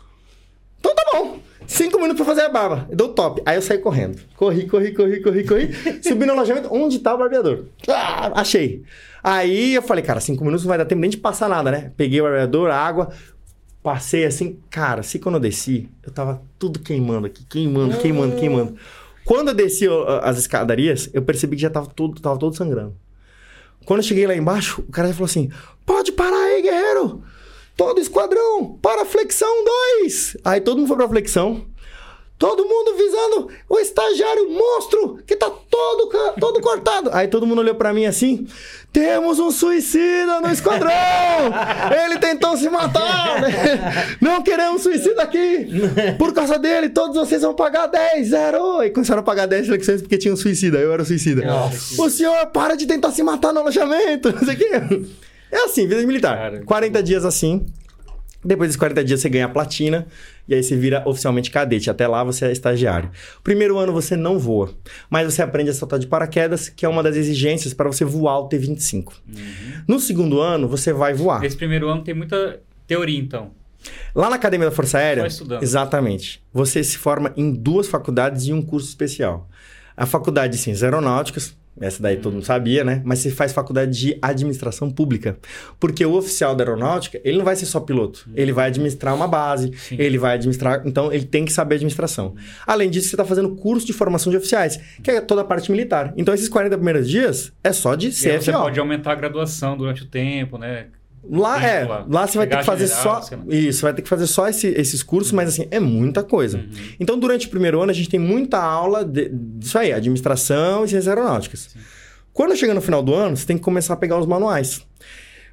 Então tá bom. Cinco minutos pra fazer a barba. Deu top. Aí eu saí correndo. Corri, corri, corri, corri, corri. Subi no alojamento. Onde tá o barbeador? Ah, achei. Aí eu falei, cara, cinco minutos não vai dar tempo nem de passar nada, né? Peguei o barbeador, a água, passei assim. Cara, se quando eu desci, eu tava tudo queimando aqui, queimando, queimando, queimando. Quando eu desci as escadarias, eu percebi que já tava todo, tava todo sangrando. Quando eu cheguei lá embaixo, o cara já falou assim: pode parar aí, guerreiro! Todo esquadrão, para flexão 2! Aí todo mundo foi pra flexão. Todo mundo visando o estagiário monstro que tá todo, todo cortado. Aí todo mundo olhou pra mim assim: temos um suicida no esquadrão! Ele tentou se matar! né? Não queremos suicida aqui! Por causa dele, todos vocês vão pagar 10, zero! E começaram a pagar 10 flexões porque tinha um suicida. Eu era o suicida. Nossa. O senhor para de tentar se matar no alojamento! Não sei o quê. É assim, vida militar. Cara, 40 dias assim. Depois dos 40 dias você ganha a platina e aí você vira oficialmente cadete. Até lá você é estagiário. Primeiro ano você não voa, mas você aprende a saltar de paraquedas, que é uma das exigências para você voar o T25. No segundo ano você vai voar. Nesse primeiro ano tem muita teoria, então. Lá na Academia da Força Aérea, exatamente. Você se forma em duas faculdades e um curso especial. A faculdade de Ciências Aeronáuticas, essa daí todo mundo sabia, né? Mas você faz faculdade de administração pública. Porque o oficial da aeronáutica, ele não vai ser só piloto. Ele vai administrar uma base, Sim. ele vai administrar. Então, ele tem que saber administração. Além disso, você está fazendo curso de formação de oficiais, que é toda a parte militar. Então, esses 40 primeiros dias é só de E aí você CFO. pode aumentar a graduação durante o tempo, né? Lá é, lá. lá, você vai ter que fazer general, só. Isso, vai ter que fazer só esse- esses cursos, mas assim, é muita coisa. Uhum. Então, durante o primeiro ano, a gente tem muita aula de- disso aí, administração e ciências aeronáuticas. Quando chega no final do ano, você tem que começar a pegar os manuais.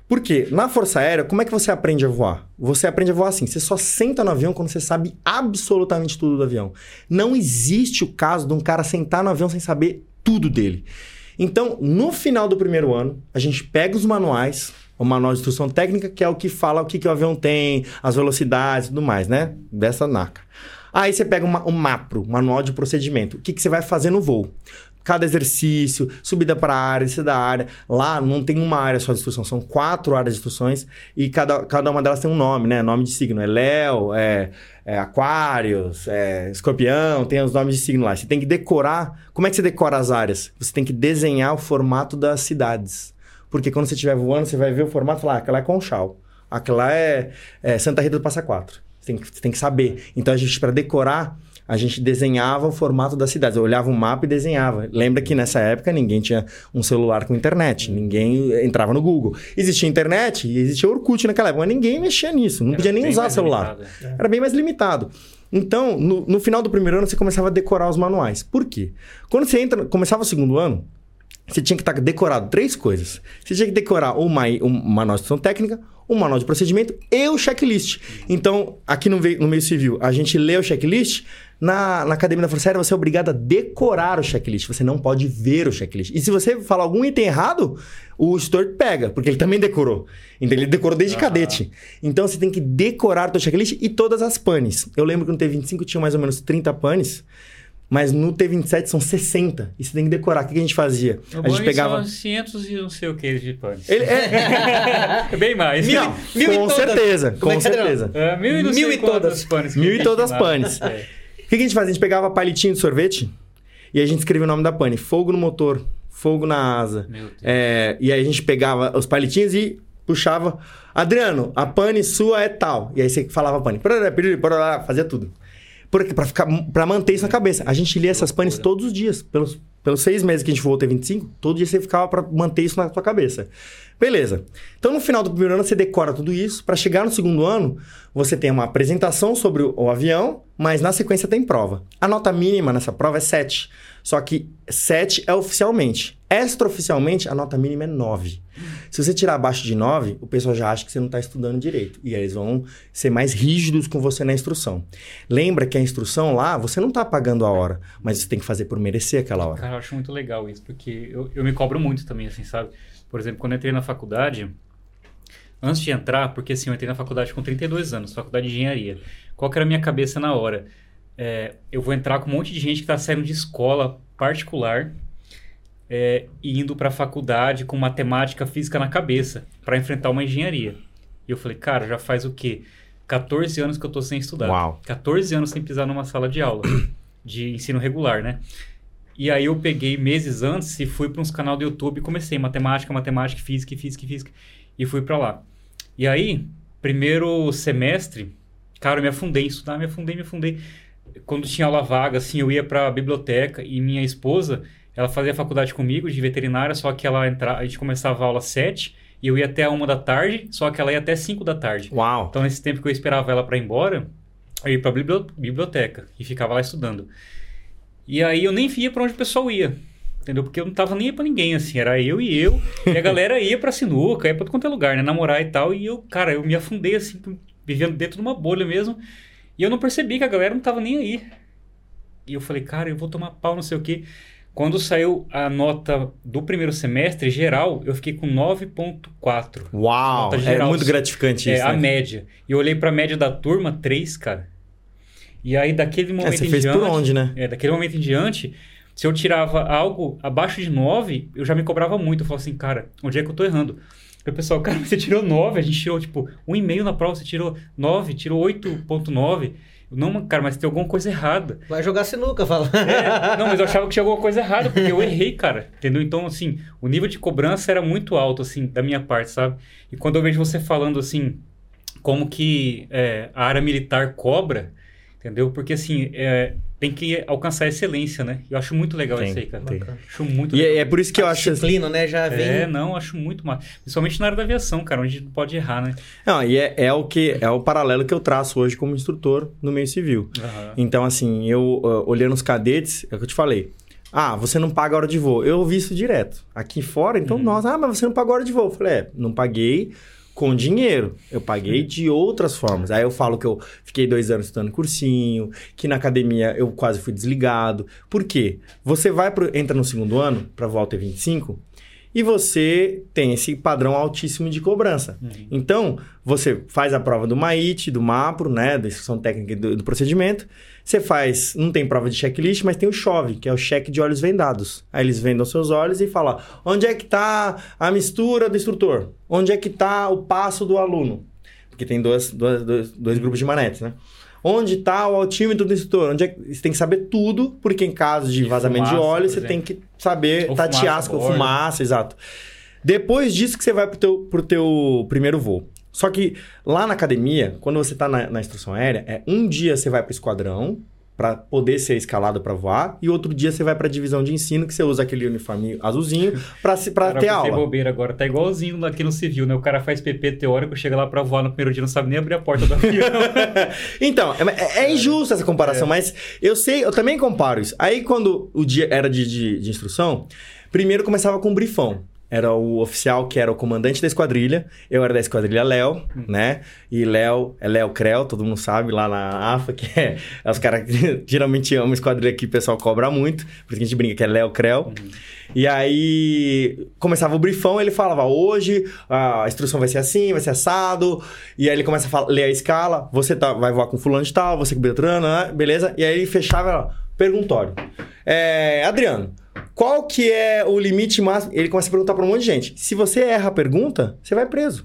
Por quê? Na Força Aérea, como é que você aprende a voar? Você aprende a voar assim. Você só senta no avião quando você sabe absolutamente tudo do avião. Não existe o caso de um cara sentar no avião sem saber tudo dele. Então, no final do primeiro ano, a gente pega os manuais, o manual de instrução técnica, que é o que fala o que, que o avião tem, as velocidades e tudo mais, né? Dessa NACA. Aí você pega uma, um MAPRO, manual de procedimento. O que, que você vai fazer no voo? Cada exercício, subida para a área, descida da área. Lá não tem uma área só de instrução, são quatro áreas de instruções e cada, cada uma delas tem um nome, né? Nome de signo. É Léo, é, é Aquários, é Escorpião, tem os nomes de signo lá. Você tem que decorar. Como é que você decora as áreas? Você tem que desenhar o formato das cidades. Porque quando você estiver voando, você vai ver o formato e falar, ah, aquela é Conchal, aquela é, é Santa Rita do Passa Quatro. Você tem, que, você tem que saber. Então, a gente, para decorar, a gente desenhava o formato das cidades. Eu olhava um mapa e desenhava. Lembra que nessa época ninguém tinha um celular com internet, ninguém entrava no Google. Existia internet e existia Orkut naquela época, mas ninguém mexia nisso, não Era podia nem usar celular. limitado. Era bem mais limitado. Então, no, no final do primeiro ano, você começava a decorar os manuais. Por quê? Quando você entra, começava o segundo ano, você tinha que estar decorado três coisas. Você tinha que decorar o, mai- o manual de instrução técnica, o manual de procedimento e o checklist. Então, aqui no, no meio civil, a gente lê o checklist. Na, na Academia da Força Aérea, você é obrigado a decorar o checklist. Você não pode ver o checklist. E se você falar algum item errado, o instrutor pega, porque ele também decorou. Então, ele decorou desde Ah. cadete. Então, você tem que decorar o teu checklist e todas as panes. Eu lembro que no T25 tinha mais ou menos 30 panes. Mas no T27 são 60. E você tem que decorar. O que a gente fazia? O a gente pegava. são 500 e não sei o que de panes. Ele, é, É bem mais. Mil- não, mil com todas. certeza, é com que é, certeza. É, mil e não Mil e todas. panes. Mil e todas panes. É. O que, a gente fazia? A gente pegava palitinho de sorvete e a gente escrevia o nome da pane. Fogo no motor, fogo na asa. Meu Deus. É, e aí a gente pegava os palitinhos e puxava. Adriano, a pane sua é tal. E aí você falava a pane. Fazia tudo. Ficar, pra manter isso na cabeça. A gente lia essas panes todos os dias. Pelos, pelos seis meses que a gente voou T25, todo dia você ficava pra manter isso na sua cabeça. Beleza. Então, no final do primeiro ano, você decora tudo isso. Pra chegar no segundo ano, você tem uma apresentação sobre o, o avião, mas na sequência tem prova. A nota mínima nessa prova é 7. Só que 7 é oficialmente. Extraoficialmente, a nota mínima é 9. Se você tirar abaixo de 9, o pessoal já acha que você não está estudando direito. E aí eles vão ser mais rígidos com você na instrução. Lembra que a instrução lá, você não está pagando a hora, mas você tem que fazer por merecer aquela hora. Cara, eu acho muito legal isso, porque eu, eu me cobro muito também, assim, sabe? Por exemplo, quando eu entrei na faculdade, antes de entrar, porque assim, eu entrei na faculdade com 32 anos, faculdade de engenharia. Qual que era a minha cabeça na hora? É, eu vou entrar com um monte de gente que está saindo de escola particular é, e indo para a faculdade com matemática, física na cabeça, para enfrentar uma engenharia. E eu falei, cara, já faz o quê? 14 anos que eu tô sem estudar. Uau. 14 anos sem pisar numa sala de aula de ensino regular, né? E aí eu peguei meses antes e fui para uns canal do YouTube e comecei matemática, matemática, física, física, física e fui para lá. E aí, primeiro semestre, cara, eu me afundei em estudar, me afundei, me afundei. Quando tinha aula vaga, assim, eu ia pra biblioteca e minha esposa, ela fazia faculdade comigo de veterinária, só que ela entra, a gente começava a aula às 7 e eu ia até uma da tarde, só que ela ia até 5 da tarde. Uau. Então, nesse tempo que eu esperava ela para ir embora, eu ia pra bibli- biblioteca e ficava lá estudando. E aí eu nem via pra onde o pessoal ia. Entendeu? Porque eu não tava nem pra ninguém, assim. Era eu e eu. E a galera ia pra sinuca, ia pra todo quanto é lugar, né? Namorar e tal. E eu, cara, eu me afundei, assim, vivendo dentro de uma bolha mesmo. E eu não percebi que a galera não tava nem aí. E eu falei, cara, eu vou tomar pau, não sei o quê. Quando saiu a nota do primeiro semestre, geral, eu fiquei com 9.4. Uau. É geral, muito gratificante É, isso. a né? média. E eu olhei pra média da turma, 3, cara. E aí, daquele É, momento você em fez diante... por onde, né? É, daquele momento em diante, se eu tirava algo abaixo de 9, eu já me cobrava muito. Eu falava assim, cara, onde é que eu tô errando? Aí o pessoal, cara, você tirou 9, a gente tirou, tipo, 1,5 na prova, você tirou 9, tirou 8.9. Eu, Não, cara, mas tem alguma coisa errada. Vai jogar sinuca, fala. É, não, mas eu achava que tinha alguma coisa errada, porque eu errei, cara. Entendeu? Então, assim, o nível de cobrança era muito alto, assim, da minha parte, sabe? E quando eu vejo você falando, assim, como que é, a área militar cobra, entendeu? Porque, assim, é, tem que alcançar a excelência, né? Eu acho muito legal Tem, isso aí, cara. tem. Acho muito E legal. é, é por isso que eu A acho. assim- disciplina, né? Já vem. É, não, acho muito massa. Principalmente na área da aviação, cara, onde a gente não pode errar, né? Não, e é, é o que é o paralelo que eu traço hoje como instrutor no meio civil. Aham. Então, assim, eu ah, olhando os cadetes, é o que eu te falei. Ah, você não paga a hora de voo. Eu ouvi isso direto. Aqui fora, então, nossa, ah, mas você não pagou a hora de voo. Eu falei, é, não paguei com dinheiro. Eu paguei de outras formas. Aí eu falo que eu fiquei dois anos estudando cursinho, que na academia eu quase fui desligado. Por quê? Você vai pro, entra no segundo ano para voar o T25 e você tem esse padrão altíssimo de cobrança. Então, você faz a prova do MAIT, do MAPRO, né, da instrução técnica e do, do procedimento. Você faz, não tem prova de checklist, mas tem o CHOVE, que é o cheque de olhos vendados. Aí eles vendam seus olhos e falam, onde é que está a mistura do instrutor? Onde é que está o passo do aluno? Porque tem dois, dois, dois, dois grupos de manetes, né? Onde está o altímetro do instrutor? Onde é que... Você tem que saber tudo, porque em caso de De vazamento fumaça, de óleo, você tem que saber Ou tatear fumaça fumaça, exato. Depois disso que você vai pro teu, pro teu primeiro voo. Só que lá na academia, quando você tá na, na instrução aérea, é um dia você vai pro esquadrão para poder ser escalado para voar e outro dia você vai para divisão de ensino que você usa aquele uniforme azulzinho para para ter aula. bobeira agora. Tá igualzinho aqui no civil, né? O cara faz PP teórico, chega lá pra voar no primeiro dia, não sabe nem abrir a porta do avião. Então, é, é injusta essa comparação, mas eu sei, eu também comparo isso. Aí, quando o dia era de, de, de instrução, primeiro começava com um brifão. Era o oficial que era o comandante da esquadrilha. Eu era da esquadrilha Léo, né? E Léo é Léo Creu, todo mundo sabe lá na AFA, que é, é os caras que geralmente amam esquadrilha que o pessoal cobra muito. Por isso que a gente brinca que é Léo Creu. E aí começava o brifão, ele falava: hoje a instrução vai ser assim, vai ser assado. E aí ele começa a falar- ler a escala: você tá, vai voar com fulano de tal, você com Beltrano, né? beleza? E aí ele fechava, ó, perguntório. É, Adriano, qual que é o limite máximo? Ele começa a perguntar pra um monte de gente. Se você erra a pergunta, você vai preso.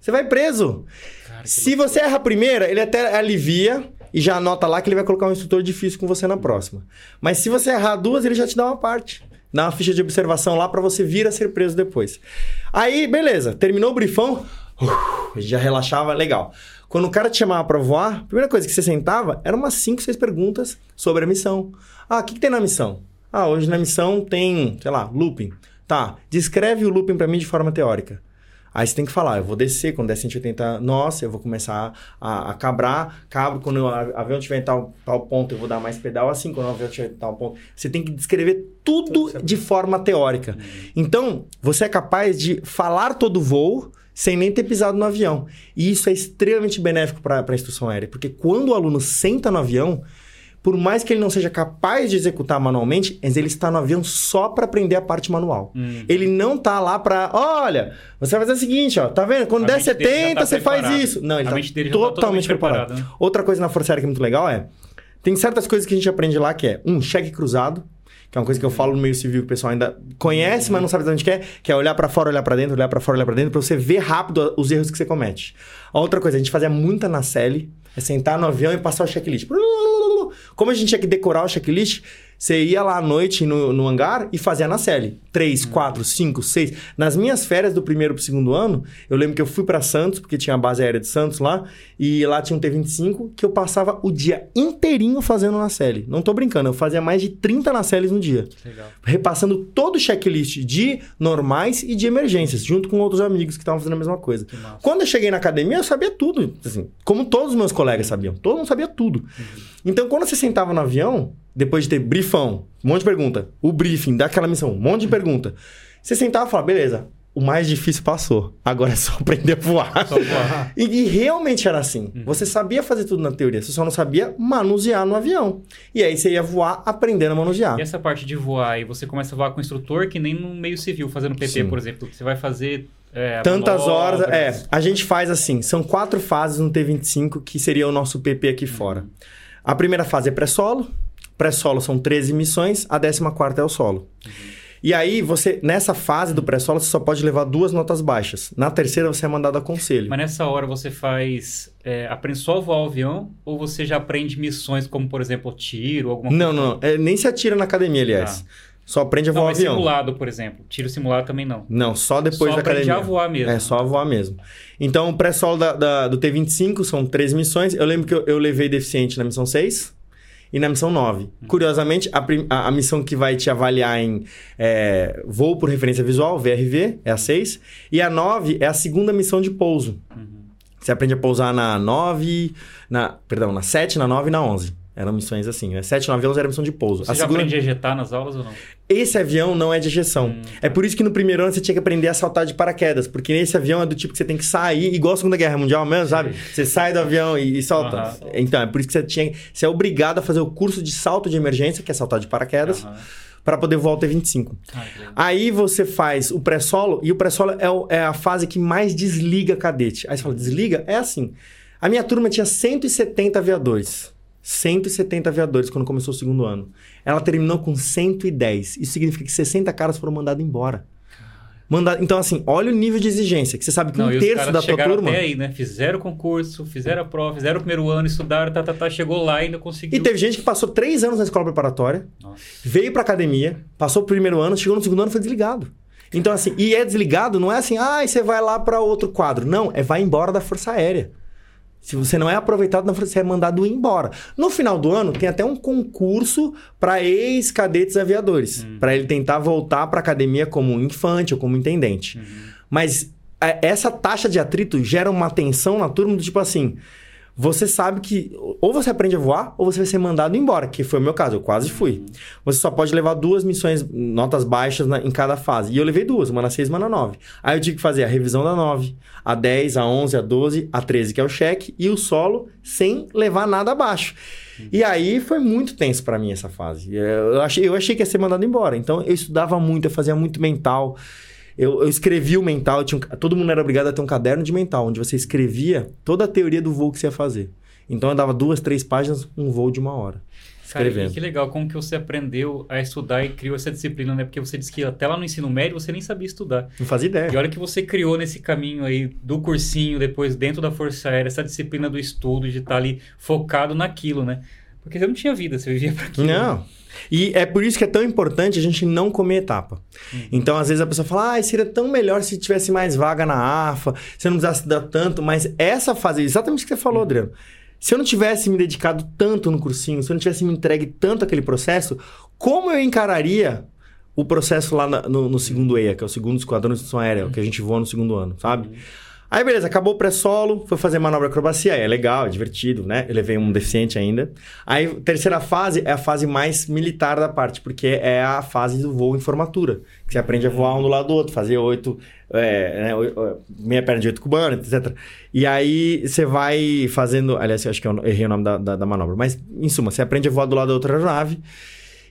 Você vai preso. Cara, Se você erra a primeira, ele até alivia e já anota lá que ele vai colocar um instrutor difícil com você na próxima. Mas se você errar duas, ele já te dá uma parte. Dá uma ficha de observação lá pra você vir a ser preso depois. Aí, beleza. Terminou o brifão, já relaxava, legal. Quando o cara te chamava pra voar, a primeira coisa que você sentava eram umas 5, 6 perguntas sobre a missão. Ah, o que, que tem na missão? Ah, hoje na missão tem, sei lá, looping. Tá, descreve o looping pra mim de forma teórica. Aí você tem que falar, eu vou descer, quando der 180 nós, eu vou começar a, a cabrar, cabro, quando o avião tiver em tal, tal ponto, eu vou dar mais pedal, assim, quando o avião tiver em tal ponto. Você tem que descrever tudo de forma teórica. Então, você é capaz de falar todo o voo sem nem ter pisado no avião. E isso é extremamente benéfico para a instrução aérea, porque quando o aluno senta no avião, por mais que ele não seja capaz de executar manualmente, mas ele está no avião só para aprender a parte manual. Hum. Ele não tá lá para, olha, você vai fazer o seguinte, ó, tá vendo? Quando A der mente dele já 70, tá você faz preparado. isso. Não, ele A tá totalmente, totalmente preparado. preparada, né? Outra coisa na Força Aérea que é muito legal é, tem certas coisas que a gente aprende lá que é, um, cheque cruzado, que é uma coisa que eu falo no meio civil que o pessoal ainda conhece, mas não sabe de onde quer, que é olhar pra fora, olhar pra dentro, olhar pra fora, olhar pra dentro, pra você ver rápido os erros que você comete. A outra coisa, a gente fazia muita na série, é sentar no avião e passar o checklist. Como a gente tinha que decorar o checklist, Você ia lá à noite no, no hangar e fazia na nacelle. Três, quatro, cinco, seis. Nas minhas férias do primeiro pro segundo ano, eu lembro que eu fui para Santos, porque tinha a base aérea de Santos lá, e lá tinha um T-25, que eu passava o dia inteirinho fazendo nacelle. Não tô brincando, eu fazia mais de 30 nacelles no dia. Legal. Repassando todo o checklist de normais e de emergências, junto com outros amigos que estavam fazendo a mesma coisa. Quando eu cheguei na academia, eu sabia tudo. Assim, como todos os meus colegas sabiam. Todo mundo sabia tudo. Então, quando você sentava no avião, depois de ter briefão, um monte de pergunta, o briefing daquela missão, um monte de pergunta, você sentava e falava, beleza, o mais difícil passou. Agora é só aprender a voar. Só voar. E, e realmente era assim. Você sabia fazer tudo na teoria, você só não sabia manusear no avião. E aí você ia voar aprendendo a manusear. E essa parte de voar, e você começa a voar com o instrutor, que nem no meio civil, fazendo PT, Sim. por exemplo. Você vai fazer. é, Tantas horas. É, a gente faz assim: são quatro fases no T25 que seria o nosso PP aqui fora. A primeira fase é pré-solo. Pré-solo são 13 missões, a 14 é o solo. E aí, você, nessa fase do pré-solo, você só pode levar duas notas baixas. Na terceira, você é mandado a conselho. Mas nessa hora você faz. É, aprende só a voar o avião? Ou você já aprende missões como, por exemplo, tiro, alguma Não, não, é, nem se atira na academia, aliás. Só aprende a Não, voar o mas avião. simulado, por exemplo. Tiro simulado também não. Não, só depois só da aprende academia. a voar mesmo. É, só a voar mesmo. Então, o pré-solo da- da- do T25 são três missões. Eu lembro que eu, eu levei deficiente na missão 6 e na missão 9. Curiosamente, a, a- a missão que vai te avaliar em é, voo por referência visual, VRV, é a 6. E a 9 é a segunda missão de pouso. Você aprende a pousar na 9, na, perdão, na 7, na 9 e na 11. Eram missões assim, né? 7, 9 e 11 era missão de pouso. Você a já segunda... aprende a ejetar nas aulas ou não? Esse avião não é de ejeção. Hum, É por isso que no primeiro ano você tinha que aprender a saltar de paraquedas. Porque esse avião é do tipo que você tem que sair, igual a Segunda Guerra Mundial mesmo, sabe? Você sai do avião e, e solta. Aham. Então, é por isso que você tinha. Você é obrigado a fazer o curso de salto de emergência, que é saltar de paraquedas, Aham. para poder voar o T-25. Ah. Aí você faz o pré-solo, e o pré-solo é, é a fase que mais desliga cadete. Aí você fala, desliga? É assim. A minha turma tinha 170 aviadores. 170 aviadores quando começou o segundo ano. Ela terminou com 110. Isso significa que 60 caras foram mandados embora. Manda... Então, assim, olha o nível de exigência. Que você sabe que Não, um terço da tua turma. até aí, né? Fizeram o concurso, fizeram a prova, fizeram o primeiro ano, estudaram, tá, tá, tá, chegou lá e ainda conseguiu. E teve gente que passou três anos na escola preparatória, Nossa. veio pra academia, passou o primeiro ano, chegou no segundo ano e foi desligado. Então, assim, e é desligado, não é assim, ah, você vai lá pra outro quadro. Não, é vai embora da Força Aérea. Se você não é aproveitado você é mandado embora. No final do ano, tem até um concurso para ex-cadetes aviadores, Pra ele tentar voltar pra academia como infante ou como intendente. Mas a- essa taxa de atrito gera uma tensão na turma do tipo assim. Você sabe que ou você aprende a voar ou você vai ser mandado embora, que foi o meu caso, eu quase fui. Você só pode levar duas missões, notas baixas na- em cada fase. E eu levei duas, uma na 6 e uma na 9. Aí eu tive que fazer a revisão da 9, a 10, a 11, a 12, a 13, que é o cheque, e o solo sem levar nada abaixo. E aí foi muito tenso pra mim essa fase. Eu achei, eu achei que ia ser mandado embora. Então eu estudava muito, eu fazia muito mental. Eu, eu escrevi o mental, um- todo mundo era obrigado a ter um caderno de mental, onde você escrevia toda a teoria do voo que você ia fazer. Então eu dava duas, três páginas, um voo de uma hora. Cara, Escrevendo. e que legal, como que você aprendeu a estudar e criou essa disciplina, né? Porque você disse que até lá no ensino médio você nem sabia estudar. Não fazia ideia. E olha que você criou nesse caminho aí do cursinho, depois dentro da Força Aérea, essa disciplina do estudo, de estar ali focado naquilo, né? Porque você não tinha vida, você vivia para aquilo. Não. E é por isso que é tão importante a gente não comer etapa. Então, às vezes a pessoa fala, ah, seria tão melhor se tivesse mais vaga na AFA, se eu não precisasse dar tanto, mas essa fase, exatamente o que você falou, Adriano. Se eu não tivesse me dedicado tanto no cursinho, se eu não tivesse me entregue tanto aquele processo, como eu encararia o processo lá na- no, no segundo EIA, que é o segundo esquadrão de instrução aérea, que a gente voa no segundo ano, sabe? Aí, beleza, acabou o pré-solo, foi fazer manobra acrobacia, é legal, é divertido, né? Eu levei um deficiente ainda. Aí, terceira fase é a fase mais militar da parte, porque é a fase do voo em formatura, que você aprende a voar um do lado do outro, fazer oito, é, né, oi- oi- meia perna de oito cubano, etc. E aí, você vai fazendo, aliás, acho que eu errei o nome da, da, da manobra, mas, em suma, você aprende a voar do lado da outra aeronave,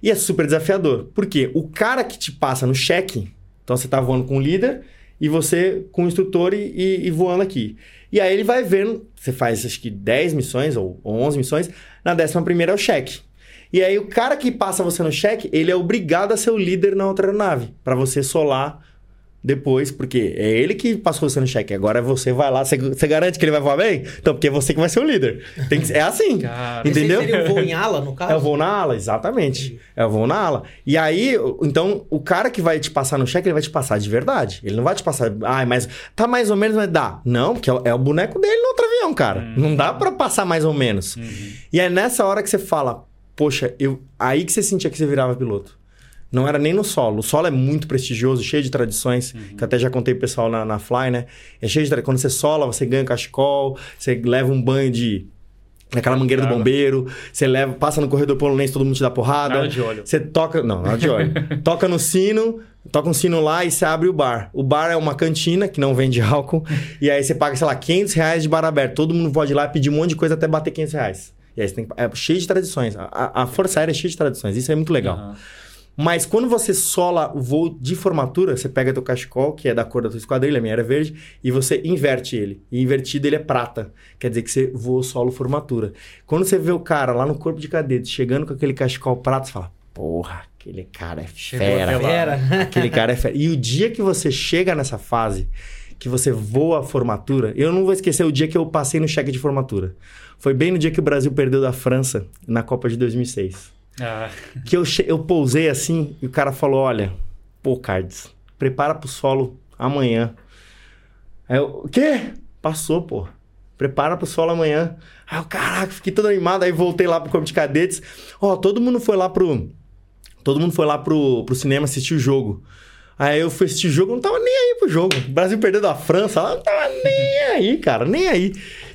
e é super desafiador. Por quê? O cara que te passa no cheque, então você tá voando com o líder e você com o instrutor e, e- e voando aqui. E aí ele vai vendo, você faz acho que 10 missões ou, ou 11 missões, na décima primeira é o cheque. E aí o cara que passa você no cheque, ele é obrigado a ser o líder na outra aeronave, para você solar depois, porque é ele que passou você no cheque. Agora você vai lá, você, você garante que ele vai voar bem? Então, porque é você que vai ser o líder. Tem que, é assim. Cara, entendeu? seria o voo em ala, no caso? É o voo na ala, exatamente. É o voo na ala. E aí, então, o cara que vai te passar no cheque, ele vai te passar de verdade. Ele não vai te passar, ai, mas tá mais ou menos, mas dá. Não, porque é o, é o boneco dele no outro avião, cara. Não dá pra passar mais ou menos. E é nessa hora que você fala, poxa, eu... aí que você sentia que você virava piloto. Não era nem no solo. O solo é muito prestigioso, cheio de tradições, que eu até já contei pro pessoal na, na Fly, né? É cheio de tradições. Quando você sola, você ganha cachecol, você leva um banho de. Naquela mangueira do Água. bombeiro, você leva, passa no corredor polonês, todo mundo te dá porrada. Nada de óleo. Você toca. Não, nada de óleo. toca no sino, toca um sino lá e você abre o bar. O bar é uma cantina que não vende álcool. e aí você paga, sei lá, 500 reais de bar aberto. Todo mundo pode ir lá pedir um monte de coisa até bater 500 reais. E aí você tem que. É cheio de tradições. A- A, Força Aérea é cheia de tradições. Isso é muito legal. Aham. Mas quando você sola o voo de formatura, você pega teu cachecol, que é da cor da tua esquadrilha, a minha era verde, e você inverte ele. E invertido ele é prata. Quer dizer que você voa solo formatura. Quando você vê o cara lá no corpo de cadete chegando com aquele cachecol prata, você fala: Porra, aquele cara é fera. até lá. Era. Aquele cara é fera. E o dia que você chega nessa fase, que você voa a formatura, eu não vou esquecer o dia que eu passei no cheque de formatura. Foi bem no dia que o Brasil perdeu da França na Copa de 2006 Ah, que eu, eu pousei assim e o cara falou: Olha, pô, Cards, prepara pro solo amanhã. Aí eu, o quê? Passou, pô. Prepara pro solo amanhã. Aí eu, caraca, fiquei todo animado. Aí voltei lá pro corpo de cadetes. Ó, todo mundo foi lá pro. Todo mundo foi lá pro, pro cinema assistir o jogo. Aí eu fui assistir o jogo, não tava nem aí pro jogo. O Brasil perdeu da França, lá não tava nem aí, cara, nem aí.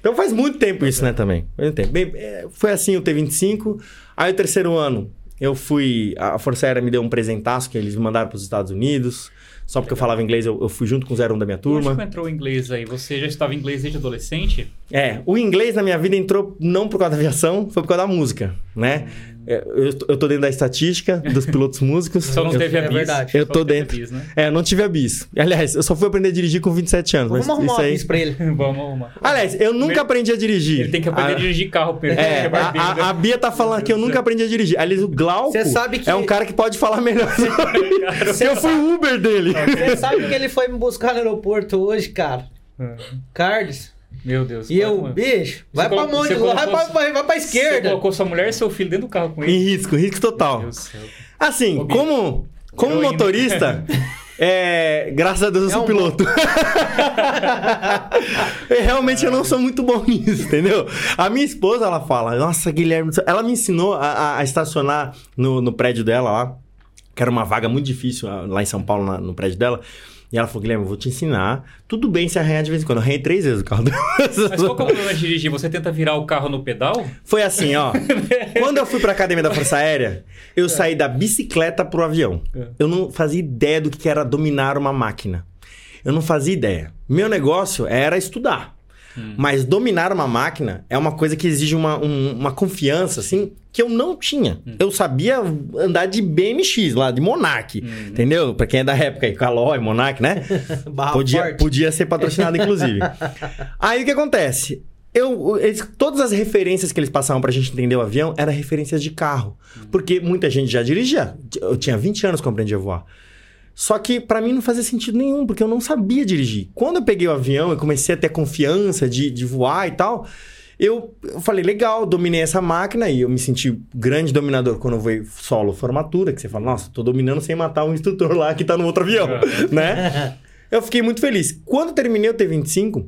Então faz muito tempo isso, né, também. Faz muito tempo. Bem, é, foi assim o T25. Aí o terceiro ano, eu fui. A Força Aérea me deu um presentaço que eles me mandaram pros Estados Unidos. Só porque eu falava inglês, eu, eu fui junto com o 01 da minha turma. que entrou o inglês aí? Você já estava em inglês desde adolescente? É, o inglês na minha vida entrou não por causa da aviação, foi por causa da música, né? Eu, eu tô dentro da estatística dos pilotos músicos. Só não eu, teve a é bis. verdade. Eu tô dentro. bis, né? É, eu não tive a bis. Aliás, eu só fui aprender a dirigir com 27 anos. Vamos mas arrumar isso uma aí... bis pra ele. Vamos arrumar. Aliás, eu nunca Ele- aprendi a dirigir. Ele tem que aprender a... a dirigir carro, perder É, a, a- a Bia tá falando que eu nunca aprendi a dirigir. Aliás, o Glauco Cê sabe que- é um cara que pode falar melhor. eu fui o Uber dele. Você sabe que ele foi me buscar no aeroporto hoje, cara? Cards. Meu Deus. E eu, bicho, vai pra colo- monte, você vai pra, vai, vai pra Você esquerda. colocou sua mulher e seu filho dentro do carro com Em ele? risco, risco total. Meu Deus do céu. Assim, Ô, como, como Heroína. motorista, é, graças a Deus eu É sou um piloto. Realmente eu não sou muito bom nisso, entendeu? A minha esposa, ela fala, nossa, Guilherme, ela me ensinou a, a- a estacionar no, no prédio dela lá, que era uma vaga muito difícil ah, lá em São Paulo, na- no prédio dela. E ela falou, Guilherme, eu vou te ensinar. Tudo bem se arranhar de vez em quando. Eu arranhei três vezes o carro. Mas qual que é o problema de dirigir? Você tenta virar o carro no pedal? Foi assim, ó. Quando eu fui pra academia da Força Aérea, eu saí da bicicleta pro avião. É. Eu não fazia ideia do que era dominar uma máquina. Eu não fazia ideia. Meu negócio era estudar. Mas dominar uma máquina é uma coisa que exige uma, um- uma confiança, assim, que eu não tinha. Eu sabia andar de BMX lá, de Monarch. Entendeu? Pra quem é da época aí, Calói, Monarch, né? Podia, forte. podia ser patrocinado, inclusive. Aí o que acontece? Eu, eles- todas as referências que eles passavam pra gente entender o avião eram referências de carro. Porque muita gente já dirigia. Eu tinha 20 anos que eu aprendi a voar. Só que pra mim não fazia sentido nenhum, porque eu não sabia dirigir. Quando eu peguei o avião e comecei a ter confiança de, de voar e tal, eu, eu falei, legal, dominei essa máquina e eu me senti grande dominador quando eu vou solo formatura, que você fala, nossa, tô dominando sem matar um instrutor lá que tá no outro avião, né? Eu fiquei muito feliz. Quando eu terminei o T25,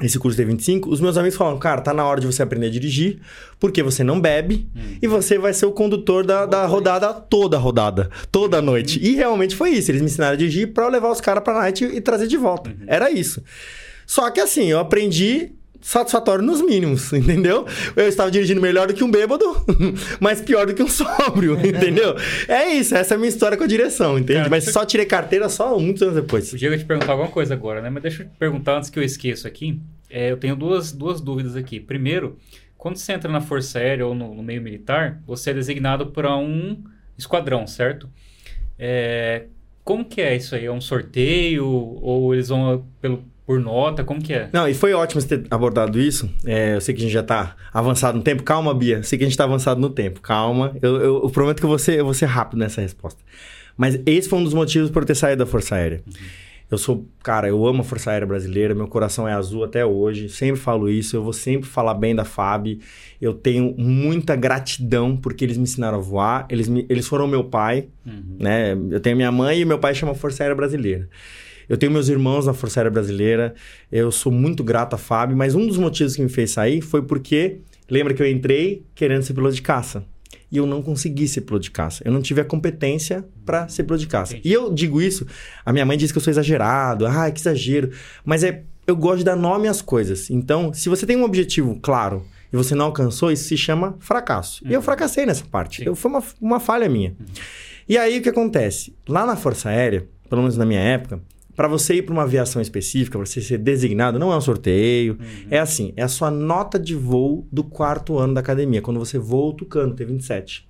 esse curso T25, os meus amigos falaram, cara, tá na hora de você aprender a dirigir, porque você não bebe e você vai ser o condutor da, da rodada, toda a rodada, toda a noite. E realmente foi isso. Eles me ensinaram a dirigir pra eu levar os caras pra night e, e trazer de volta. Era isso. Só que assim, eu aprendi satisfatório nos mínimos, entendeu? Eu estava dirigindo melhor do que um bêbado, mas pior do que um sóbrio, entendeu? É isso, essa é a minha história com a direção, entende? Cara, mas você- só tirei carteira só muitos anos depois. Podia te perguntar alguma coisa agora, né? Mas deixa eu te perguntar antes que eu esqueça aqui. É, eu tenho duas, duas dúvidas aqui. Primeiro, quando você entra na Força Aérea ou no, no meio militar, você é designado para um esquadrão, certo? É, como que é isso aí? É um sorteio? Ou eles vão pelo, por nota? Como que é? Não, e foi ótimo você ter abordado isso. É, eu sei que a gente já tá avançado no tempo. Calma, Bia. Eu sei que a gente tá avançado no tempo. Calma. Eu, eu- eu prometo que eu vou, ser, eu vou ser rápido nessa resposta. Mas esse foi um dos motivos por eu ter saído da Força Aérea. Eu sou, cara, eu amo a Força Aérea Brasileira, meu coração é azul até hoje, sempre falo isso, eu vou sempre falar bem da FAB. Eu tenho muita gratidão porque eles me ensinaram a voar, eles, me, eles foram meu pai, Uhum. né? Eu tenho minha mãe e meu pai chama Força Aérea Brasileira. Eu tenho meus irmãos na Força Aérea Brasileira, eu sou muito grato à FAB, mas um dos motivos que me fez sair foi porque, lembra que eu entrei querendo ser piloto de caça. E eu não consegui ser piloto de caça. Eu não tive a competência para ser piloto de caça. Entendi. E eu digo isso, a minha mãe diz que eu sou exagerado, ah, que exagero. Mas é, eu gosto de dar nome às coisas. Então, se você tem um objetivo claro e você não alcançou, isso se chama fracasso. E eu fracassei nessa parte. Sim. Eu, foi uma, uma falha minha. E aí o que acontece? Lá na Força Aérea, pelo menos na minha época, para você ir para uma aviação específica, para você ser designado, não é um sorteio. É assim, é a sua nota de voo do quarto ano da academia, quando você voa o Tucano T-27.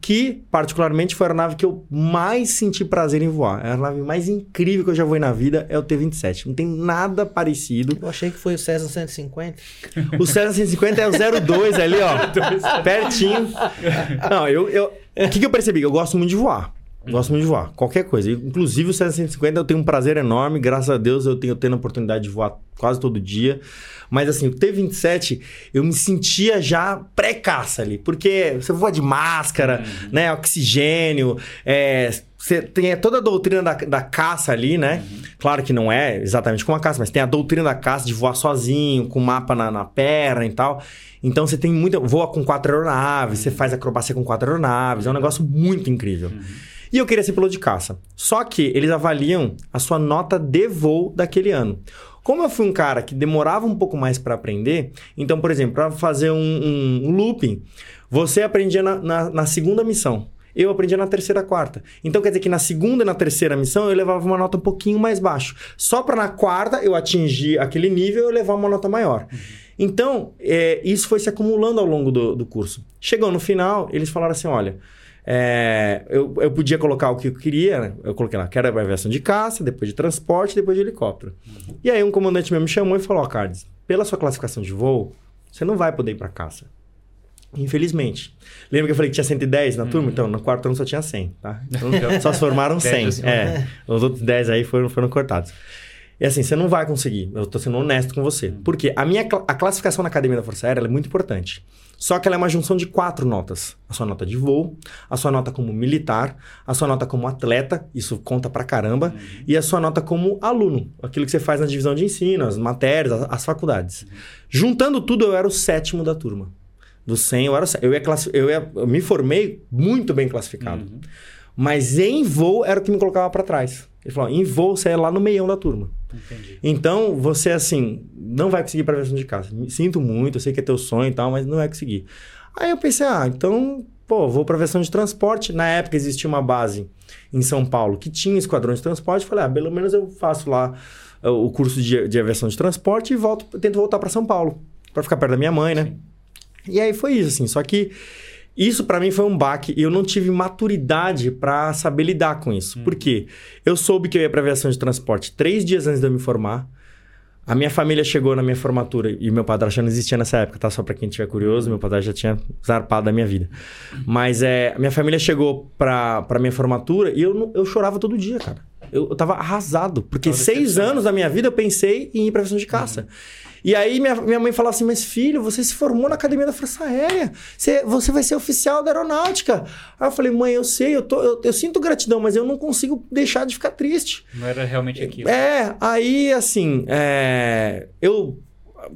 Que, particularmente, foi a aeronave que eu mais senti prazer em voar. É a aeronave mais incrível que eu já voei na vida, é o T-27. Não tem nada parecido. Eu achei que foi o César 150. O Cessna 150 é o 02 ali, ó. pertinho. Não, eu... eu- O que, que eu percebi? Eu gosto muito de voar. Gosto muito de voar, qualquer coisa. Inclusive o Cessna 150 eu tenho um prazer enorme, graças a Deus eu tenho tendo a oportunidade de voar quase todo dia. Mas assim, o T27 eu me sentia já pré-caça ali, porque você voa de máscara, né, oxigênio, é, você tem toda a doutrina da, da caça ali, né? Claro que não é exatamente como a caça, mas tem a doutrina da caça de voar sozinho, com mapa na, na perna e tal. Então você tem muita. Voa com quatro aeronaves, você faz acrobacia com quatro aeronaves, é um negócio muito incrível. E eu queria ser piloto de caça. Só que eles avaliam a sua nota de voo daquele ano. Como eu fui um cara que demorava um pouco mais para aprender, então, por exemplo, para fazer um, um- looping, você aprendia na, na- na segunda missão. Eu aprendia na terceira, quarta. Então quer dizer que na segunda e na terceira missão eu levava uma nota um pouquinho mais baixo. Só para na quarta eu atingir aquele nível eu levar uma nota maior. Então, é, isso foi se acumulando ao longo do, do curso. Chegou no final, eles falaram assim: olha, é, eu, eu podia colocar o que eu queria, né? Eu coloquei lá, quero a aviação de caça, depois de transporte, depois de helicóptero. E aí um comandante meu me chamou e falou: ó, Cardes, pela sua classificação de voo, você não vai poder ir para caça. Infelizmente. Lembra que eu falei que tinha 110 na turma? Então, no quarto ano só tinha 100, tá? Então, só se formaram 100. Dez acima. É, os outros 10 aí foram, foram cortados. E assim, você não vai conseguir. Eu tô sendo honesto com você. Por quê? A minha a classificação na Academia da Força Aérea é muito importante. Só que ela é uma junção de quatro notas. A sua nota de voo, a sua nota como militar, a sua nota como atleta, isso conta pra caramba, e a sua nota como aluno, aquilo que você faz na divisão de ensino, as matérias, as, as faculdades. Juntando tudo, eu era o sétimo da turma. Do 100, eu era eu ia, classi- eu ia eu me formei muito bem classificado. Uhum. Mas em voo era o que me colocava pra trás. Ele falou: em voo você é lá no meião da turma. Entendi. Então, você, assim, não vai conseguir para aviação de caça. Me Sinto muito, eu sei que é teu sonho e tal, mas não vai conseguir. Aí eu pensei, ah, então, pô, vou para aviação de transporte. Na época existia uma base em São Paulo que tinha esquadrão de transporte. Falei, ah, pelo menos eu faço lá uh, o curso de, de aviação de transporte e volto, tento voltar para São Paulo, para ficar perto da minha mãe, né? Sim. E aí foi isso, assim. Só que isso para mim foi um baque e eu não tive maturidade para saber lidar com isso. Por quê? Eu soube que eu ia para aviação de transporte três dias antes de eu me formar. A minha família chegou na minha formatura e meu padrasto não existia nessa época, tá? Só para quem tiver curioso, meu padrasto já tinha zarpado da minha vida. Mas é, minha família chegou pra, pra minha formatura e eu, eu chorava todo dia, cara. Eu, eu tava arrasado, porque seis anos da minha vida eu pensei em ir pra aviação de caça. E aí minha, minha mãe falava assim, mas filho, você se formou na Academia da Força Aérea, você, você vai ser oficial da aeronáutica. Aí eu falei, mãe, eu sei, eu, tô, eu, eu sinto gratidão, mas eu não consigo deixar de ficar triste. Não era realmente aquilo. É, aí assim, é, eu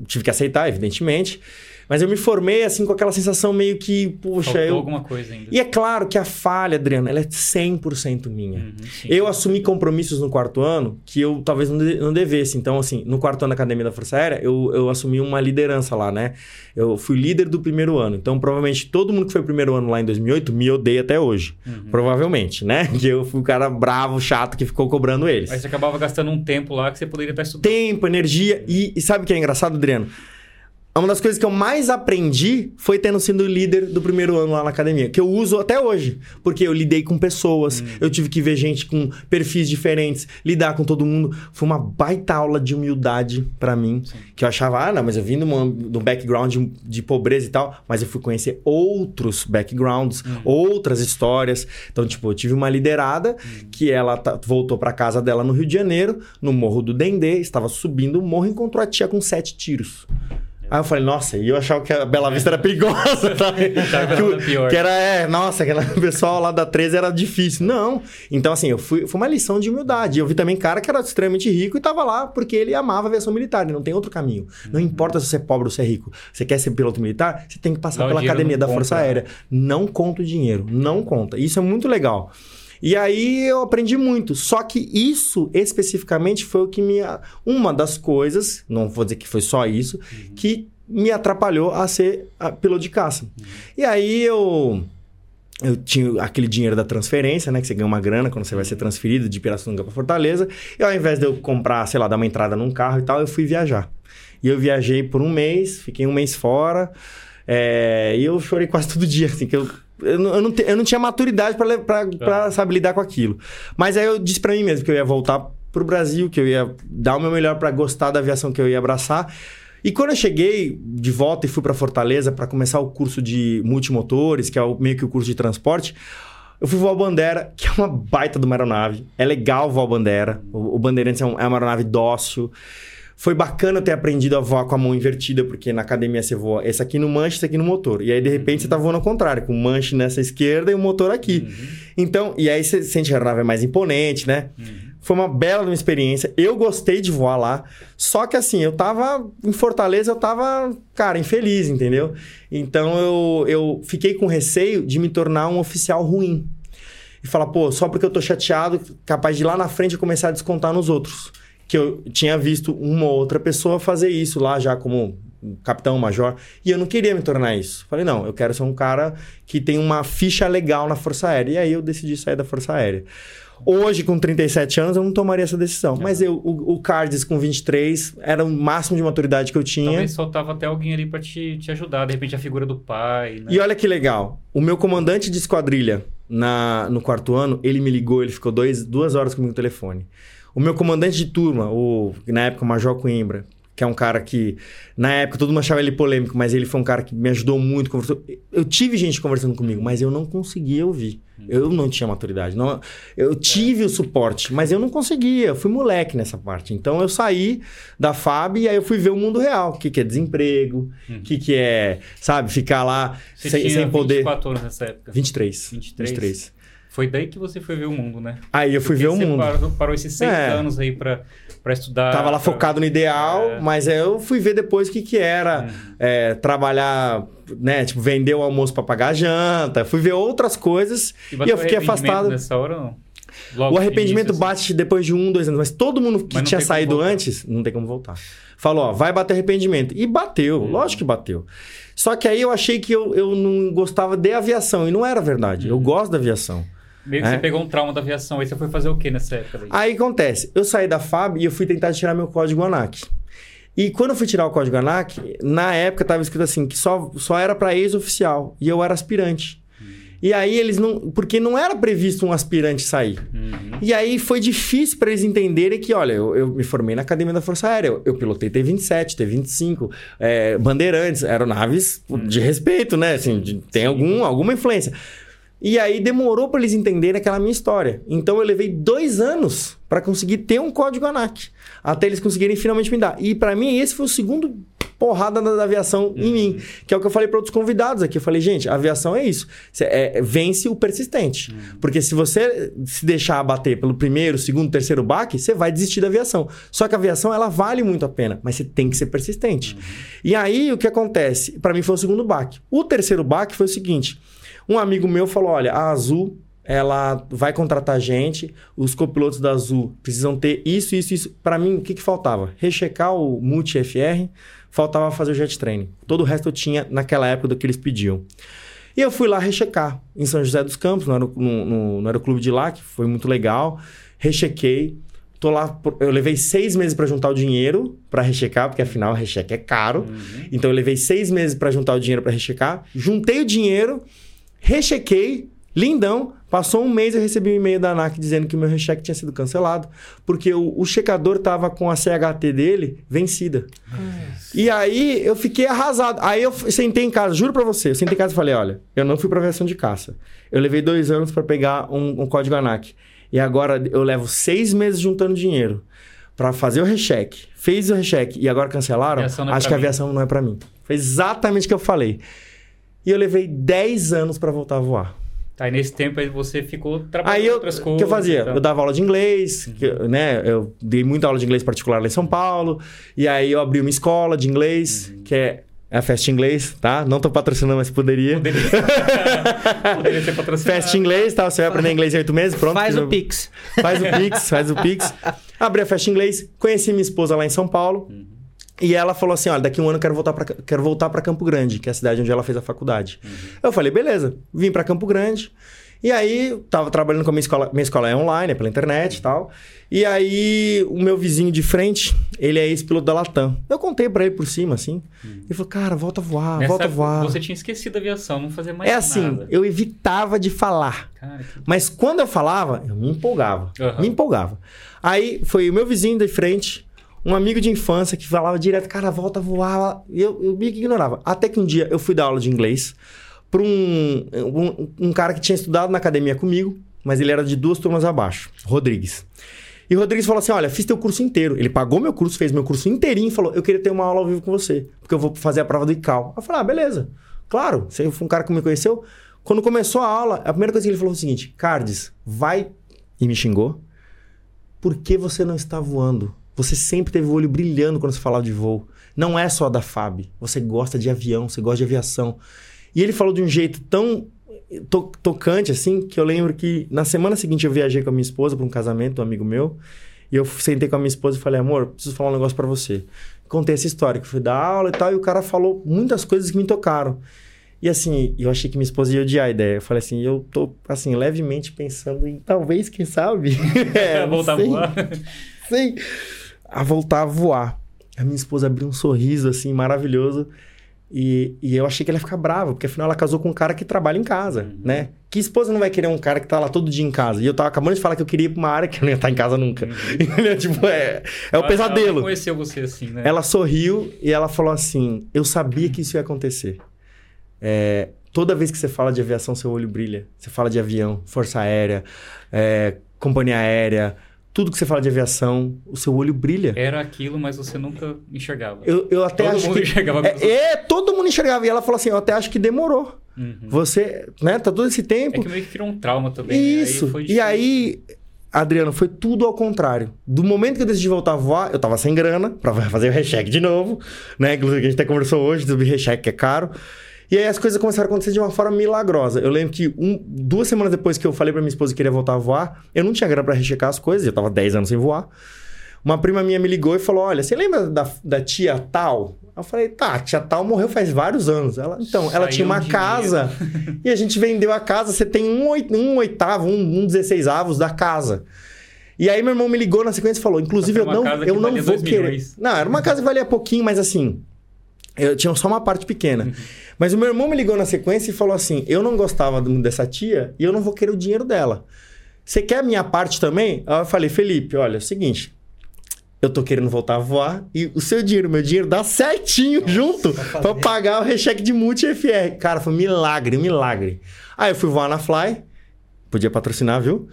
tive que aceitar, evidentemente, mas eu me formei assim com aquela sensação meio que, puxa, Faltou eu. alguma coisa ainda. E é claro que a falha, Adriano, ela é 100% minha. Uhum, sim. Eu assumi compromissos no quarto ano que eu talvez não, de- não devesse. Então, assim, no quarto ano da Academia da Força Aérea, eu, eu assumi uma liderança lá, né? Eu fui líder do primeiro ano. Então, provavelmente, todo mundo que foi primeiro ano lá em 2008 me odeia até hoje. Uhum. Provavelmente, né? Que eu fui o cara bravo, chato, que ficou cobrando eles. Aí você acabava gastando um tempo lá que você poderia estar estudando. Tempo, energia. E, e sabe o que é engraçado, Adriano? Uma das coisas que eu mais aprendi foi tendo sido líder do primeiro ano lá na academia, que eu uso até hoje, porque eu lidei com pessoas, eu tive que ver gente com perfis diferentes, lidar com todo mundo. Foi uma baita aula de humildade pra mim, que eu achava, ah, não, mas eu vim de um de um background de, de pobreza e tal, mas eu fui conhecer outros backgrounds, outras histórias. Então, tipo, eu tive uma liderada que ela tá- voltou pra casa dela no Rio de Janeiro, no Morro do Dendê, estava subindo o morro e encontrou a tia com sete tiros. Aí eu falei, nossa, e eu achava que a Bela Vista era perigosa, sabe? Achava que que, era o- pior. que era, é, nossa, aquele pessoal lá da 13 era difícil. Não. Então, assim, eu fui, foi uma lição de humildade. Eu vi também cara que era extremamente rico e tava lá porque ele amava a aviação militar, e não tem outro caminho. Não importa se você é pobre ou se é rico. Você quer ser piloto militar, você tem que passar Não, pela academia da Força conta. Aérea. Não conta o dinheiro, não conta. Isso é muito legal. E aí eu aprendi muito. Só que isso especificamente foi o que me. Uma das coisas, não vou dizer que foi só isso, que me atrapalhou a ser piloto de caça. E aí eu. Eu tinha aquele dinheiro da transferência, né? Que você ganha uma grana quando você vai ser transferido de Pirassununga para Fortaleza. E ao invés de eu comprar, sei lá, dar uma entrada num carro e tal, eu fui viajar. E eu viajei por um mês, fiquei um mês fora. é, e eu chorei quase todo dia, assim, que eu. Eu não, eu não, te- eu não tinha maturidade pra, pra, sabe, lidar com aquilo. Mas aí eu disse pra mim mesmo que eu ia voltar pro Brasil, que eu ia dar o meu melhor pra gostar da aviação que eu ia abraçar. E quando eu cheguei de volta e fui pra Fortaleza pra começar o curso de multimotores, que é o- meio que o curso de transporte, eu fui voar Bandera, que é uma baita de uma aeronave. É legal voar Bandera. O, o Bandeirantes é, um- é uma aeronave dócil. Foi bacana ter aprendido a voar com a mão invertida, porque na academia você voa esse aqui no manche, esse aqui no motor. E aí, de repente, você tá voando ao contrário, com o manche nessa esquerda e o motor aqui. Então, e aí você sente que a aeronave é mais imponente, né? Foi uma bela uma experiência. Eu gostei de voar lá. Só que assim, eu tava em Fortaleza, eu tava, cara, infeliz, entendeu? Então eu, eu fiquei com receio de me tornar um oficial ruim. E falar, pô, só porque eu tô chateado, capaz de lá na frente eu começar a descontar nos outros. Que eu tinha visto uma ou outra pessoa fazer isso lá já como capitão, major, e eu não queria me tornar isso. Falei, não, eu quero ser um cara que tem uma ficha legal na Força Aérea. E aí eu decidi sair da Força Aérea. Hoje, com 37 anos, eu não tomaria essa decisão. Mas eu, o, o Cardes com 23 era o máximo de maturidade que eu tinha. Talvez faltava até alguém ali pra te, te ajudar. De repente a figura do pai, né? E olha que legal. O meu comandante de esquadrilha na, no quarto ano, ele me ligou, ele ficou dois, duas horas comigo no telefone. O meu comandante de turma, o, na época o Major Coimbra, que é um cara que, na época, todo mundo achava ele polêmico, mas ele foi um cara que me ajudou muito. Conversou. Eu tive gente conversando comigo, mas eu não conseguia ouvir. Eu não tinha maturidade. Não, eu tive o suporte, mas eu não conseguia. Eu fui moleque nessa parte. Então eu saí da FAB e aí eu fui ver o mundo real. O que, que é desemprego, o que, que é, sabe, ficar lá Você sem, tinha sem poder. 24 anos nessa época. 23. 23? 23. Foi daí que você foi ver o mundo, né? Aí eu fui Porque ver o mundo. Parou, parou esses seis É. anos aí pra, pra estudar. Tava lá pra- focado no ideal, É. mas aí eu fui ver depois o que, que era Uhum. é, trabalhar, né? Tipo, vender o almoço pra pagar a janta. Fui ver outras coisas e, bateu eu fiquei afastado. Nessa hora, não? Logo O arrependimento início, assim. bate depois de um, dois anos, mas todo mundo que tinha saído antes, não tem como voltar. Falou, ó, vai bater arrependimento. E bateu, Uhum. lógico que bateu. Só que aí eu achei que eu, eu não gostava de aviação, e não era verdade. Eu gosto da aviação. Meio que É. você pegou um trauma da aviação. Aí você foi fazer o que nessa época? Daí? Aí acontece, eu saí da FAB e eu fui tentar tirar meu código ANAC. E quando eu fui tirar o código ANAC, na época estava escrito assim, que só, só era para ex-oficial. E eu era aspirante. E aí eles não... Porque não era previsto um aspirante sair. Uhum. E aí foi difícil para eles entenderem que, olha, eu, eu me formei na Academia da Força Aérea, eu, eu pilotei T-27, T-25, é, Bandeirantes, aeronaves de respeito, né? Assim, de- tem algum, alguma influência. E aí demorou para eles entenderem aquela minha história. Então eu levei dois anos para conseguir ter um código ANAC, até eles conseguirem finalmente me dar. E para mim esse foi o segundo porrada da, aviação em mim, que é o que eu falei para outros convidados aqui. Eu falei, gente, a aviação é isso. Cê- é- vence o persistente. Porque se você se deixar abater pelo primeiro, segundo, terceiro baque, você vai desistir da aviação. Só que a aviação, ela vale muito a pena, mas você tem que ser persistente. E aí, o que acontece? Para mim foi o segundo baque. O terceiro baque foi o seguinte. Um amigo meu falou, olha, a Azul... Ela vai contratar gente, os copilotos da Azul precisam ter isso, isso, isso. Para mim, o que, que faltava? Rechecar o Multi-FR, faltava fazer o jet training. Todo o resto eu tinha naquela época do que eles pediam. E eu fui lá rechecar em São José dos Campos, no, no, no, aeroclube de lá, que foi muito legal. Rechequei. Tô lá, eu levei seis meses pra juntar o dinheiro pra rechecar, porque afinal recheque é caro. Uhum. Então eu levei seis meses pra juntar o dinheiro pra rechecar. Juntei o dinheiro, rechequei, lindão. Passou um mês eu recebi um e-mail da ANAC dizendo que o meu recheque tinha sido cancelado, porque o, o checador tava com a CHT dele vencida. E aí eu fiquei arrasado. Aí eu sentei em casa, juro pra você, eu sentei em casa e falei: olha, eu não fui pra aviação de caça. Eu levei dois anos pra pegar um, um código ANAC. E agora eu levo seis meses juntando dinheiro pra fazer o recheque. Fez o recheque e agora cancelaram. É Acho que a mim. aviação não é pra mim. Foi exatamente o que eu falei. E eu levei 10 anos pra voltar a voar. Tá, e nesse tempo aí você ficou trabalhando Aí eu, outras o coisas. que eu fazia? e tal. Eu dava aula de inglês, que eu- né? Eu dei muita aula de inglês particular lá em São Paulo. E aí eu abri uma escola de inglês, Uhum. que é a Fest Inglês, tá? Não tô patrocinando, mas poderia. Poderia, Poderia ser patrocinado. Fest Inglês, tá? Você vai aprender inglês em oito meses, pronto. Faz o meu- Pix. Faz o Pix, faz o Pix. Abri a Fest Inglês, conheci minha esposa lá em São Paulo. Uhum. E ela falou assim: olha, daqui a um ano eu quero voltar para quero voltar para Campo Grande, que é a cidade onde ela fez a faculdade. Eu falei, beleza, vim para Campo Grande. E aí, tava trabalhando com a minha escola. Minha escola é online, é pela internet e tal. E aí, o meu vizinho de frente, ele é ex-piloto da Latam. Eu contei pra ele por cima, assim. Ele falou, cara, volta a voar, Nessa volta a voar. Você tinha esquecido a aviação, não fazia mais É nada. assim, eu evitava de falar. Cara, que... Mas quando eu falava, eu me empolgava. Aham. Me empolgava. Aí foi o meu vizinho de frente, um amigo de infância que falava direto, cara, volta a voar. Eu, eu que ignorava. Até que um dia eu fui dar aula de inglês para um, um, um cara que tinha estudado na academia comigo, mas ele era de duas turmas abaixo, Rodrigues. E o Rodrigues falou assim: Olha, fiz teu curso inteiro. Ele pagou meu curso, fez meu curso inteirinho e falou: Eu queria ter uma aula ao vivo com você, porque eu vou fazer a prova do ICAO. Eu falei: Ah, beleza. Claro, você foi um cara que me conheceu. Quando começou a aula, a primeira coisa que ele falou foi o seguinte: Cardes, vai. E me xingou. Por que você não está voando? Você sempre teve o olho brilhando quando você falava de voo. Não é só da FAB. Você gosta de avião, você gosta de aviação. E ele falou de um jeito tão to- tocante assim que eu lembro que na semana seguinte eu viajei com a minha esposa para um casamento, um amigo meu. E eu sentei com a minha esposa e falei, amor, preciso falar um negócio para você. Contei essa história, que fui dar aula e tal, e o cara falou muitas coisas que me tocaram. E assim, eu achei que minha esposa ia odiar a ideia. Eu falei assim, eu tô, assim, levemente pensando em talvez, quem sabe? é, voltar a voar. sei. A voltar a voar. A minha esposa abriu um sorriso, assim, maravilhoso. E, e eu achei que ela ia ficar brava, porque afinal ela casou com um cara que trabalha em casa, Uhum. né? Que esposa não vai querer um cara que tá lá todo dia em casa? E eu tava acabando de falar que eu queria ir pra uma área que eu não ia estar em casa nunca. Entendeu? tipo, é, é o Uhum. Ela- Ela pesadelo. conheceu você assim, né? Ela sorriu e ela falou assim: Eu sabia que isso ia acontecer. É, toda vez que você fala de aviação, seu olho brilha. Você fala de avião, força aérea, é, companhia aérea, tudo que você fala de aviação, o seu olho brilha. Era aquilo, mas você nunca enxergava. Eu, eu até Todo acho mundo que. enxergava. É, é, todo mundo enxergava. E ela falou assim: Eu até acho que demorou. Uhum. Você, né, tá todo esse É tempo. que meio que criou um trauma também. né? Isso. Aí foi e aí, Adriano, foi tudo ao contrário. Do momento que eu decidi voltar a voar, eu tava sem grana pra fazer o recheque de novo, né? Inclusive, a gente até conversou hoje sobre recheque que é caro. E aí as coisas começaram a acontecer de uma forma milagrosa. Eu lembro que um- duas semanas depois que eu falei pra minha esposa que queria voltar a voar, eu não tinha grana pra rechecar as coisas, eu tava 10 anos sem voar. Uma prima minha me ligou e falou: Olha, você lembra da, da tia tal? Eu falei, tá, a tia tal morreu faz vários anos. Ela, então, ela Saiu tinha uma um casa e a gente vendeu a casa, você tem um, um oitavo, um, um dezesseisavos da casa. E aí meu irmão me ligou na sequência e falou: inclusive, Era eu não, eu não vou querer. milhões. Não, era uma casa que valia pouquinho, mas assim. Eu tinha só uma parte pequena. Uhum. Mas o meu irmão me ligou na sequência e falou assim: eu não gostava dessa tia e eu não vou querer o dinheiro dela. Você quer a minha parte também? Aí eu falei, Felipe, olha, é o seguinte. Eu tô querendo voltar a voar e o seu dinheiro, meu dinheiro, dá certinho junto pra pagar o recheque de multi FR. Cara, foi um milagre, milagre. Aí eu fui voar na Fly, podia patrocinar, viu?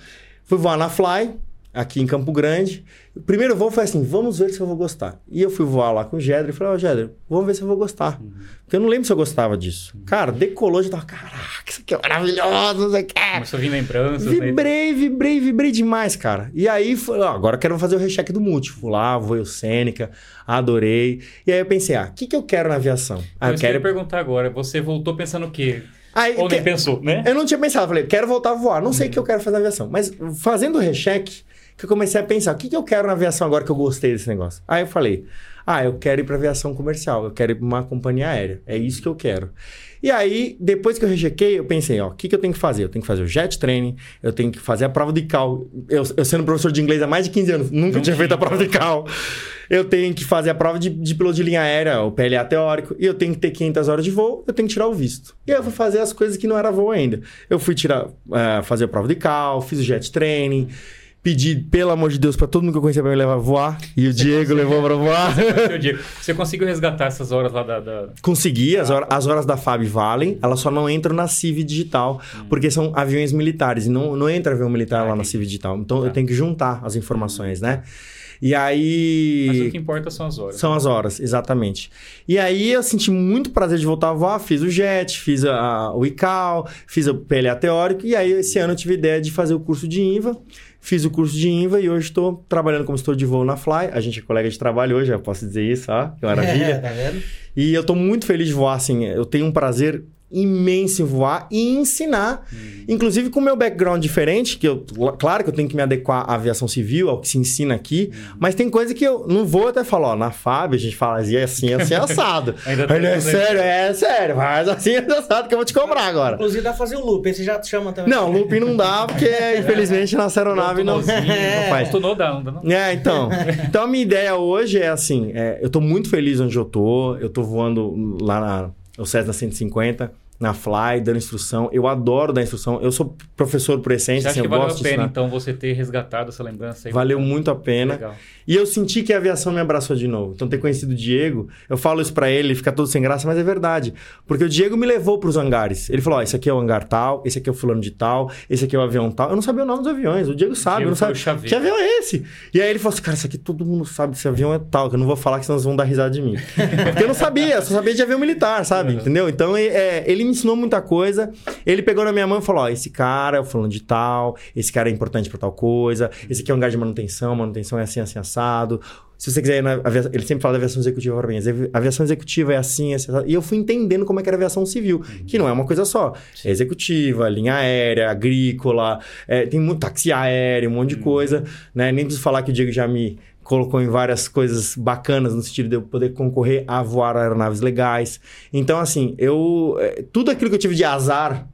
Fui voar na Fly, aqui em Campo Grande. O primeiro voo foi assim, vamos ver se eu vou gostar. E eu fui voar lá com o Gedra e falei, ó, Gedra, vamos ver se eu vou gostar. Porque eu não lembro se eu gostava disso. Cara, decolou, já tava, caraca, isso aqui é maravilhoso, não sei o que. Começou a vir lembranças. né? Vibrei, vibrei, vibrei demais, cara. E aí, foi, ó, agora eu quero fazer o recheque do multi. Fui lá, voei o Sêneca, adorei. E aí eu pensei, ah, o que, que eu quero na aviação? Ah, Então, eu isso eu quero... perguntar agora. Você voltou pensando o quê? Aí, Ou nem que- pensou, né? Eu não tinha pensado, falei, quero voltar a voar. Não sei o que eu quero fazer na aviação. Mas fazendo o recheque, que eu comecei a pensar, o que, que eu quero na aviação agora que eu gostei desse negócio? Aí eu falei, ah, eu quero ir para aviação comercial, eu quero ir para uma companhia aérea, é isso que eu quero. E aí, depois que eu rechequei, eu pensei, ó, o que, que eu tenho que fazer? Eu tenho que fazer o jet training, eu tenho que fazer a prova de cal. Eu, eu sendo professor de inglês há mais de 15 anos, nunca Não tinha feito a prova de cal. Eu tenho que fazer a prova de, de piloto de linha aérea, o PLA teórico, e eu tenho que ter 500 horas de voo, eu tenho que tirar o visto. E aí eu fui fazer as coisas que não era voo ainda. Eu fui tirar, eh, fazer a prova de cal, fiz o jet training, pedi, pelo amor de Deus, pra todo mundo que eu conhecia pra me levar a voar, e o Diego levou pra voar. Eu Você conseguiu resgatar essas horas lá da. da- Consegui, as, hora- as horas da FAB valem, elas só não entram na CIV digital, porque são aviões militares, e não, não entra avião militar Ah, lá na. CIV digital. Então eu Tá. tenho que juntar as informações, né? E Mas o aí. que importa são as horas. São as horas, exatamente. E aí eu senti muito prazer de voltar a voar, fiz o JET, fiz a- a- o ICAO, fiz o PLA teórico, e aí esse ano eu tive a ideia de fazer o curso de INVA. Fiz o curso de INVA e hoje estou trabalhando como instrutor de voo na Fly. A gente é colega de trabalho hoje, já posso dizer isso, ó, que maravilha. É, tá vendo? E eu tô muito feliz de voar, assim. Eu tenho um prazer imenso em voar e ensinar. Inclusive com o meu background diferente, que eu... Claro que eu tenho que me adequar à aviação civil, ao que se ensina aqui. Mas tem coisa que eu não vou até falar, ó, na FAB a gente fala assim, assim, assim, assado. Ainda Ele é sério, é sério. Mas assim, assado que eu vou te cobrar agora. Inclusive dá pra fazer o loop, aí você já chama também. Não, looping não dá, porque infelizmente nossa aeronave não, não faz. Tunou dá, não dá não? É, então. Então a minha ideia hoje é assim: é, eu tô muito feliz onde eu tô. Eu tô voando lá na o Cessna 150, na Fly, dando instrução. Eu adoro dar instrução. Eu sou professor por essência, Você assim, acha que eu valeu a pena, então, você ter resgatado essa lembrança aí? Valeu muito a pena. Legal. E eu senti que a aviação me abraçou de novo. Então, ter conhecido o Diego, eu falo isso pra ele, ele fica todo sem graça, mas é verdade. Porque o Diego me levou pros hangares. Ele falou: Ó, esse aqui é o hangar tal, esse aqui é o fulano de tal, esse aqui é o avião tal. Eu não sabia o nome dos aviões. O Diego sabe, Diego eu não sabe. chaveiro. Que avião é esse? E aí ele falou assim: Cara, isso aqui todo mundo sabe, esse avião é tal, que eu não vou falar que senão eles vão dar risada de mim. Porque eu não sabia, eu só sabia de avião militar, sabe? Entendeu? Então, é, é, ele me ensinou muita coisa. Ele pegou na minha mão e falou: Ó, esse cara é o fulano de tal, esse cara é importante pra tal coisa, esse aqui é um hangar de manutenção, manutenção é assim, assim, assado. Se você quiser ir na aviação, ele sempre fala da aviação executiva para mim. A aviação executiva é assim, assim, assado. E eu fui entendendo como é que era a aviação civil, que não é uma coisa só. É executiva, linha aérea, agrícola, é, tem muito táxi aéreo, um monte de coisa, né? Nem preciso falar que o Diego já me colocou em várias coisas bacanas no sentido de eu poder concorrer a voar aeronaves legais. Então, assim, eu é, tudo aquilo que eu tive de azar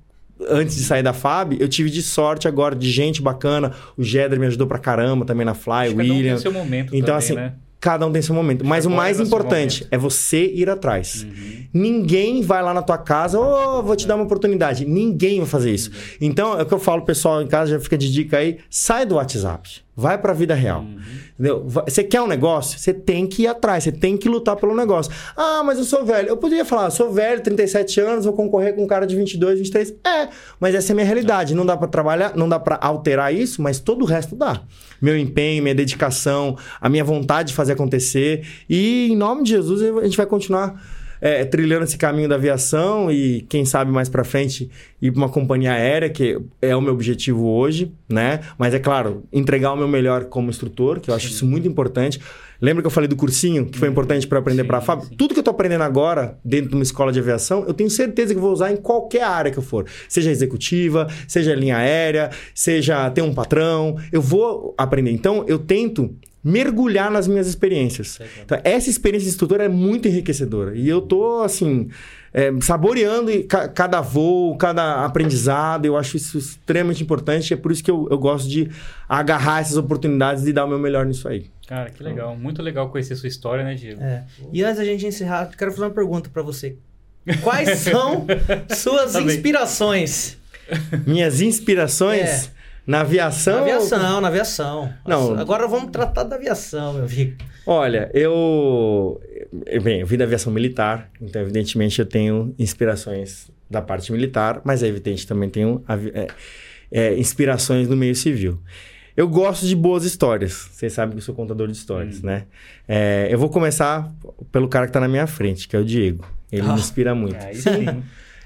antes de sair da FAB, eu tive de sorte agora, de gente bacana. O Jedder me ajudou pra caramba também na Fly, Acho o que cada um William. tem seu momento Então, também, assim, né? Cada um tem seu momento. Mas o mais é o seu importante é você ir atrás. Uhum. Ninguém vai lá na tua casa, ô, vou te dar uma oportunidade. Ninguém vai fazer isso. Então, é o que eu falo, pessoal em casa, já fica de dica aí, sai do WhatsApp. Vai pra vida real. Uhum. Entendeu? Você quer um negócio? Você tem que ir atrás, você tem que lutar pelo negócio. Ah, mas eu sou velho. Eu poderia falar, sou velho, 37 anos, vou concorrer com um cara de 22, 23. É, mas essa é a minha realidade. Não dá pra trabalhar, não dá pra alterar isso, mas todo o resto dá. Meu empenho, minha dedicação, a minha vontade de fazer acontecer. E em nome de Jesus, a gente vai continuar é, trilhando esse caminho da aviação e quem sabe mais pra frente ir pra uma companhia aérea, que é o meu objetivo hoje, né? Mas é claro, entregar o meu melhor como instrutor, que eu acho isso muito importante. Lembra que eu falei do cursinho, que foi importante para aprender Sim, para a FAB? sim. Tudo que eu tô aprendendo agora dentro de uma escola de aviação, eu tenho certeza que vou usar em qualquer área que eu for. Seja executiva, seja linha aérea, seja ter um patrão, eu vou aprender. Então, eu tento mergulhar nas minhas experiências. Então, essa experiência de instrutor é muito enriquecedora. E eu tô, assim, é, saboreando ca- cada voo, cada aprendizado. Eu acho isso extremamente importante. É por isso que eu, eu gosto de agarrar essas oportunidades e dar o meu melhor nisso aí. Cara, que legal. Muito legal conhecer sua história, né, Diego? É. E antes da gente encerrar, quero fazer uma pergunta pra você. Quais são suas Tá inspirações? Minhas inspirações na aviação. Na aviação, na aviação. Não. Agora vamos tratar da aviação, meu amigo. Olha, eu. Bem, eu vim da aviação militar, então, evidentemente, eu tenho inspirações da parte militar, mas é evidente também tenho é, é, inspirações no meio civil. Eu gosto de boas histórias. Vocês sabem que eu sou contador de histórias, Hum. né? É, eu vou começar pelo cara que tá na minha frente, que é o Diego. Ele Ah. me inspira muito. Aí sim.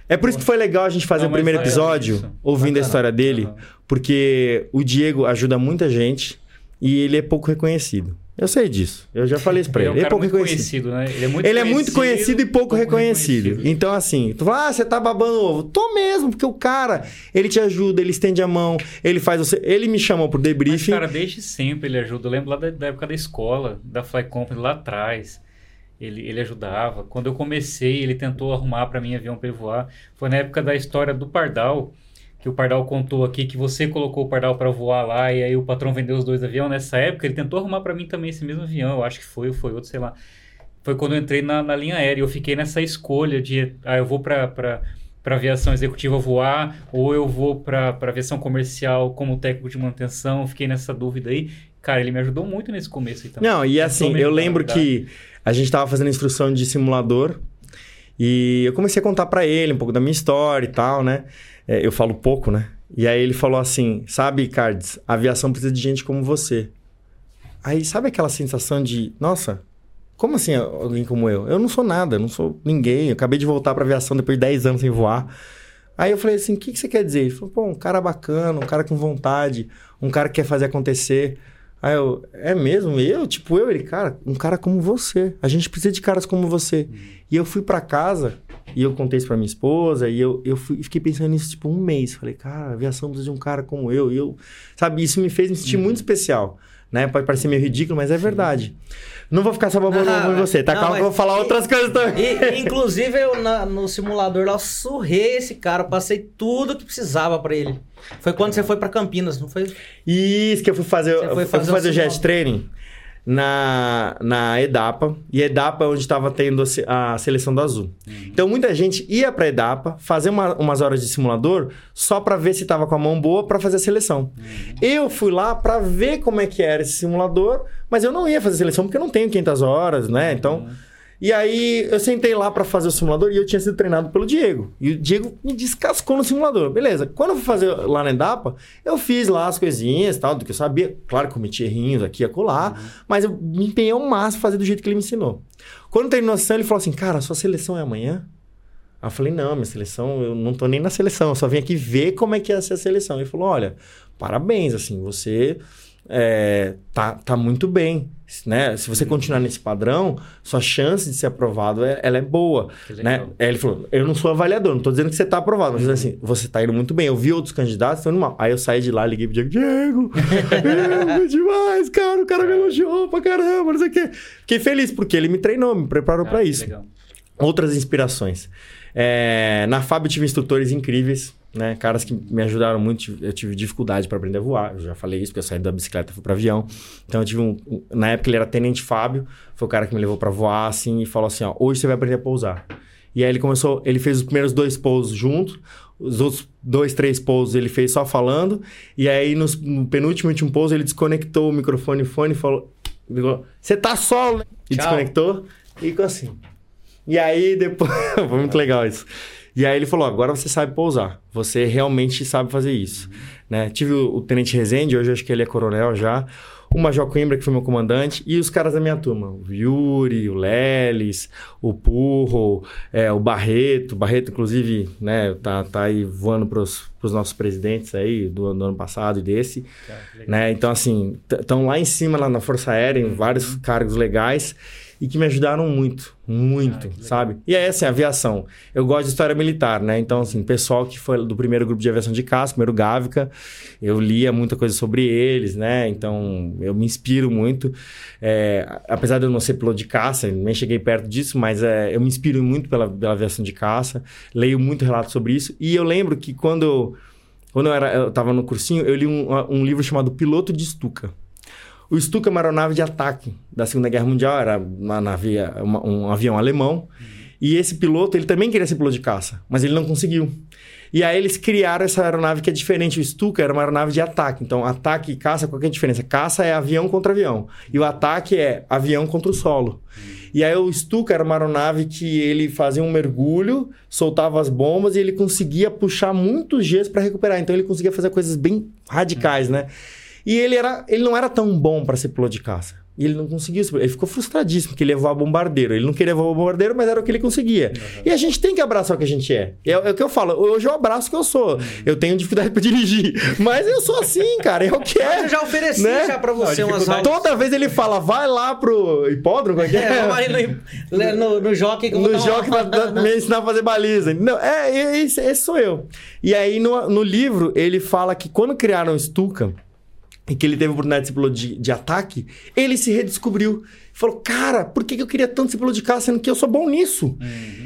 É por isso que foi legal a gente fazer Não, o mas primeiro é episódio isso. ouvindo a Bacana. história dele, porque o Diego ajuda muita gente e ele é pouco reconhecido. Eu sei disso. Eu já falei isso pra ele. Ele é um Ele é pouco muito reconhecido. conhecido, né? Ele é muito Ele é muito conhecido e pouco, reconhecido. reconhecido. Então, assim, tu fala, ah, você tá babando ovo. Tô mesmo, porque o cara, ele te ajuda, ele estende a mão, ele faz você. Ele me chamou pro Mas, debriefing. cara, desde sempre ele ajuda. Eu lembro lá da, da época da escola, da Fly Company, lá atrás. Ele, ele ajudava. Quando eu comecei, ele tentou arrumar para mim avião para ele voar. Foi na época da história do Pardal, que o Pardal contou aqui que você colocou o Pardal para voar lá e aí o patrão vendeu os dois aviões. Nessa época, ele tentou arrumar para mim também esse mesmo avião. Eu acho que foi, ou foi outro, sei lá. Foi quando eu entrei na, na linha aérea. Eu fiquei nessa escolha de, ah, eu vou para para aviação executiva voar ou eu vou para aviação comercial como técnico de manutenção. Fiquei nessa dúvida aí. Cara, ele me ajudou muito nesse começo aí também. Não, e assim, eu lembro que a gente tava fazendo instrução de simulador e eu comecei a contar pra ele um pouco da minha história e tal, né? É, eu falo pouco, né? E aí ele falou assim: sabe, Cards, a aviação precisa de gente como você. Aí sabe aquela sensação de, nossa, como assim alguém como eu? Eu não sou nada, eu não sou ninguém. Eu acabei de voltar pra aviação depois de 10 anos sem voar. Aí eu falei assim: o que, que você quer dizer? Ele falou: pô, um cara bacana, um cara com vontade, um cara que quer fazer acontecer. Aí eu, é mesmo? Eu? Tipo, eu? Ele, cara, um cara como você. A gente precisa de caras como você. E eu fui pra casa e eu contei isso pra minha esposa e eu, eu fui- fiquei pensando nisso, tipo, um mês. Falei, cara, a aviação precisa de um cara como eu. E eu, sabe, isso me fez me sentir muito especial. Né? Pode parecer meio ridículo, mas é verdade. Não vou ficar só babando em você, tá? não, Calma que eu vou falar outras coisas também. E, inclusive, eu na- no simulador lá, eu surrei esse cara, passei tudo que precisava pra ele. Foi quando você foi pra Campinas, não foi? Isso que eu fui fazer, Você eu foi fui fazer fazer o jet training na, na EDAPA. E EDAPA é onde estava tendo a, se- a seleção do Azul. Então muita gente ia pra EDAPA fazer uma- umas horas de simulador só pra ver se tava com a mão boa pra fazer a seleção. Eu fui lá pra ver como é que era esse simulador, mas eu não ia fazer seleção porque eu não tenho 500 horas, né? Então. E aí eu sentei lá pra fazer o simulador e eu tinha sido treinado pelo Diego. E o Diego me descascou no simulador. Beleza. Quando eu fui fazer lá na Edapa, eu fiz lá as coisinhas tal, do que eu sabia. Claro que cometi errinhos aqui e acolá, mas eu me empenhei ao máximo fazer do jeito que ele me ensinou. Quando terminou a sessão, ele falou assim: Cara, sua seleção é amanhã? Aí eu falei, não, minha seleção, eu não tô nem na seleção, eu só vim aqui ver como é que ia ser a seleção. Ele falou, olha, parabéns, assim, você é, tá, tá muito bem, né? Se você continuar nesse padrão, sua chance de ser aprovado, é, ela é boa, né? Aí ele falou, eu não sou avaliador, não tô dizendo que você tá aprovado, mas assim, você tá indo muito bem. Eu vi outros candidatos, estão indo mal. Aí eu saí de lá, liguei pro Diego, Diego, é demais, cara, o cara me elogiou pra caramba, não sei o quê. Fiquei feliz, porque ele me treinou, me preparou Ah, que isso legal. outras inspirações. É, na FAB eu tive instrutores incríveis, né? Caras que me ajudaram muito. Eu tive dificuldade para aprender a voar. Eu já falei isso, porque eu saí da bicicleta e fui para avião. Então eu tive um, Na época ele era Tenente Fábio, foi o cara que me levou para voar, assim, e falou assim: ó, hoje você vai aprender a pousar. E aí ele começou, ele fez os primeiros dois pousos junto, os outros dois, três pousos ele fez só falando, e aí nos- no penúltimo último pouso ele desconectou o microfone e fone e falou: Você tá solo, né? E Tchau. desconectou e ficou assim. E aí depois. Foi muito legal isso. E aí ele falou: agora você sabe pousar. Você realmente sabe fazer isso. Né? Tive o, o Tenente Rezende, hoje acho que ele é coronel já. O Major Coimbra, que foi meu comandante, e os caras da minha turma. O Yuri, o Lelis, o Purro, é, o Barreto. O Barreto, inclusive, né, tá, tá aí voando pros, pros nossos presidentes aí do, do ano passado e desse Cara, né? Então, assim, estão lá em cima, lá na Força Aérea, em vários cargos legais e que me ajudaram muito, muito, Ah, sabe? E aí, assim, aviação. Eu gosto de história militar, né? Então, assim, pessoal que foi do primeiro grupo de aviação de caça, primeiro Gávica, eu lia muita coisa sobre eles, né? Então, eu me inspiro muito. É, apesar de eu não ser piloto de caça, nem cheguei perto disso, mas é, eu me inspiro muito pela, pela aviação de caça, leio muito relato sobre isso. E eu lembro que quando eu, quando eu, era, eu tava no cursinho, eu li um, um livro chamado Piloto de Stuka. O Stuka é uma aeronave de ataque da Segunda Guerra Mundial, era uma nave, uma- um avião alemão. E esse piloto, ele também queria ser piloto de caça, mas ele não conseguiu. E aí eles criaram essa aeronave que é diferente. O Stuka era uma aeronave de ataque. Então, ataque e caça, qual que é a diferença? Caça é avião contra avião. E o ataque é avião contra o solo. E aí o Stuka era uma aeronave que ele fazia um mergulho, soltava as bombas e ele conseguia puxar muitos Gs para recuperar. Então ele conseguia fazer coisas bem radicais, né? E ele, era, ele não era tão bom para ser piloto de caça. E ele não conseguiu. Ele ficou frustradíssimo, porque ele ia voar bombardeiro. Ele não queria voar bombardeiro, mas era o que ele conseguia. E a gente tem que abraçar o que a gente é. É, é o que eu falo. Hoje eu abraço o que eu sou. Eu tenho dificuldade pra dirigir. Mas eu sou assim, cara. Eu Mas quero. eu já ofereci né? já pra você Não, umas aulas. Toda vez ele fala, vai lá pro hipódromo. aqui. É, vamos ali no, no, no jockey que no pra pra me ensinar a fazer baliza. Não, é, é, esse, esse sou eu. E aí, no, no livro, ele fala que quando criaram o Stuka, e que ele teve oportunidade de, de ataque, ele se redescobriu. Falou, cara, por que eu queria tanto ser piloto de caça, sendo que eu sou bom nisso?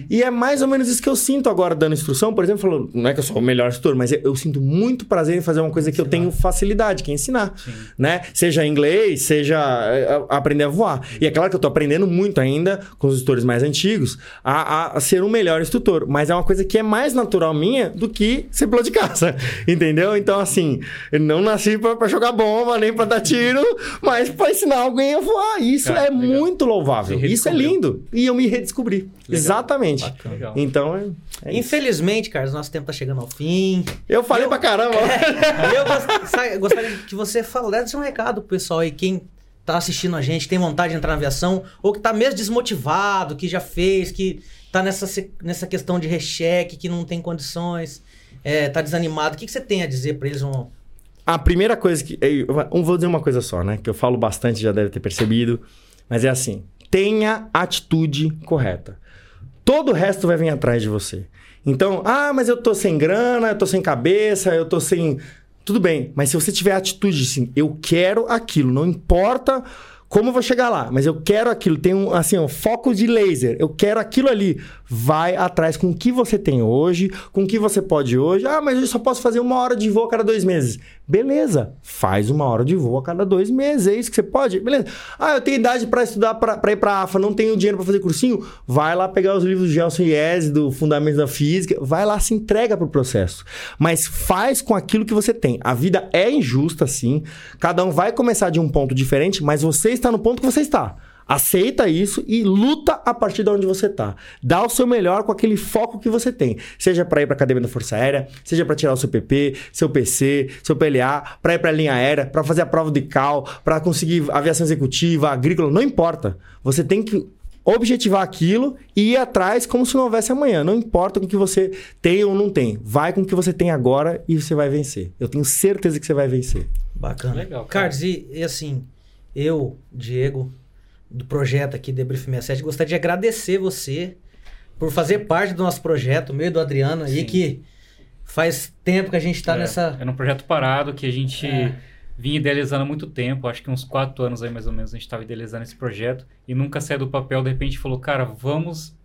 E é mais ou menos isso que eu sinto agora dando instrução. Por exemplo, falando, não é que eu sou o melhor instrutor, mas eu, eu sinto muito prazer em fazer uma coisa que eu tenho facilidade, que é ensinar. Né? Seja inglês, seja é, a- aprender a voar. E é claro que eu tô aprendendo muito ainda com os instrutores mais antigos a, a- a ser um melhor instrutor. Mas é uma coisa que é mais natural minha do que ser piloto de caça. Entendeu? Então, assim, eu não nasci pra, pra jogar bomba, nem pra dar tiro, mas pra ensinar alguém a voar. Isso Cara, é legal. muito louvável. Isso é lindo. E eu me redescobri. Exatamente. Legal. Então, é, é isso. Infelizmente, Carlos, nosso tempo tá chegando ao fim. Eu falei pra caramba. Eu gost- gostaria que você falasse um recado pro pessoal aí, quem tá assistindo a gente, tem vontade de entrar na aviação, ou que tá mesmo desmotivado, que já fez, que tá nessa, nessa questão de recheque, que não tem condições, é, tá desanimado. O que, que você tem a dizer pra eles? Um... A primeira coisa que. Eu eu vou dizer uma coisa só, né? Que eu falo bastante, já deve ter percebido. Mas é assim: tenha atitude correta. Todo o resto vai vir atrás de você. Então, ah, mas eu tô sem grana, eu tô sem cabeça, eu tô sem. Tudo bem, mas se você tiver atitude assim, eu quero aquilo, não importa como eu vou chegar lá, mas eu quero aquilo, tem um assim, um foco de laser, eu quero aquilo ali. Vai atrás com o que você tem hoje, com o que você pode hoje. Ah, mas eu só posso fazer uma hora de voo a cada dois meses. Beleza, faz uma hora de voo a cada dois meses, é isso que você pode? Beleza. Ah, eu tenho idade para estudar, para ir para AFA, não tenho dinheiro para fazer cursinho. Vai lá pegar os livros do Gelson Iese, do Fundamentos da Física, vai lá, se entrega pro processo. Mas faz com aquilo que você tem. A vida é injusta, sim. Cada um vai começar de um ponto diferente, mas você está no ponto que você está. Aceita isso e luta a partir de onde você tá. Dá o seu melhor com aquele foco que você tem. Seja para ir para academia da Força Aérea, seja para tirar o seu PP, seu PC, seu PLA, para ir para a linha aérea, para fazer a prova de CAL, para conseguir aviação executiva, agrícola, não importa. Você tem que objetivar aquilo e ir atrás como se não houvesse amanhã. Não importa o que você tem ou não tem. Vai com o que você tem agora e você vai vencer. Eu tenho certeza que você vai vencer. Bacana. Legal, cara. Carlos, e, e assim, eu, Diego, do projeto aqui Debrief 67, gostaria de agradecer você por fazer parte do nosso projeto, meio do Adriano aí, Sim. que faz tempo que a gente tá É, nessa. Era um projeto parado que a gente É. vinha idealizando há muito tempo, acho que uns quatro anos aí mais ou menos a gente estava idealizando esse projeto e nunca saiu do papel. De repente falou, cara, vamos,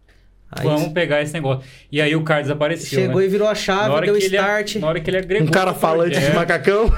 Aí vamos pegar esse negócio. E aí o Carlos apareceu. chegou né? e virou a Na chave, hora deu que ele- start. na hora que ele agregou. Um cara falante de projeto, macacão.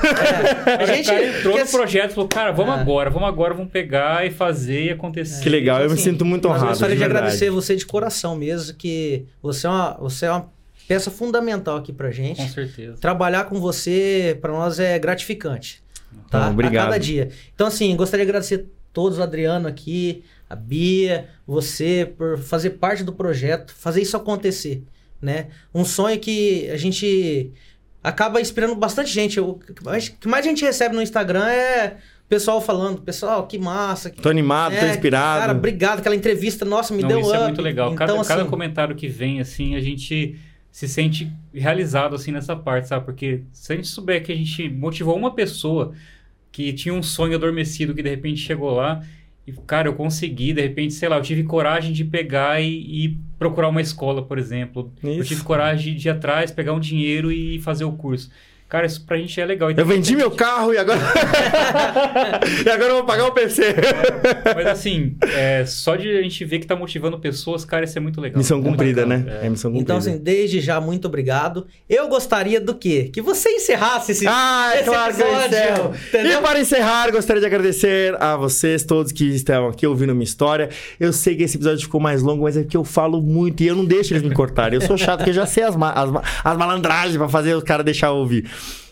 É, a gente. o cara entrou no projeto e falou, cara, vamos É. agora, vamos agora, vamos pegar e fazer e acontecer. Que legal, eu me assim, sinto muito honrado. Eu gostaria de, verdade. agradecer você de coração mesmo, que você é uma, você é uma peça fundamental aqui pra gente. Com certeza. Trabalhar com você, pra nós, é gratificante. Tá? Então, obrigado. A cada dia. Então, assim, gostaria de agradecer todos, o Adriano aqui, a Bia, você, por fazer parte do projeto, fazer isso acontecer, né? Um sonho que a gente acaba inspirando bastante gente. O que mais a gente recebe no Instagram é o pessoal falando, pessoal, que massa. Que... Tô animado, tô É, inspirado. Cara, obrigado. Aquela entrevista, nossa, me Não, deu isso up. é muito legal. Então, cada, assim, cada comentário que vem, assim, a gente se sente realizado, assim, nessa parte, sabe? Porque se a gente souber que a gente motivou uma pessoa que tinha um sonho adormecido que de repente chegou lá e, cara, eu consegui, de repente, sei lá, eu tive coragem de pegar e, e procurar uma escola, por exemplo. Eu Isso. tive coragem de ir atrás, pegar um dinheiro e fazer o curso. Cara, isso pra gente é legal. Eu vendi meu carro e agora. e agora eu vou pagar o PC. Mas assim, é, só de a gente ver que tá motivando pessoas, cara, isso é muito legal. Missão Muito cumprida, bacana. né? É. É missão cumprida. Então, assim, desde já, muito obrigado. Eu gostaria do quê? Que você encerrasse esse, Ah, é esse claro que eu episódio. encerro. Entendeu? E para encerrar, gostaria de agradecer a vocês todos que estão aqui ouvindo minha história. Eu sei que esse episódio ficou mais longo, mas é porque eu falo muito e eu não deixo eles me cortarem. Eu sou chato, porque eu já sei as, ma- as, ma- as malandragens para fazer os caras deixar eu ouvir.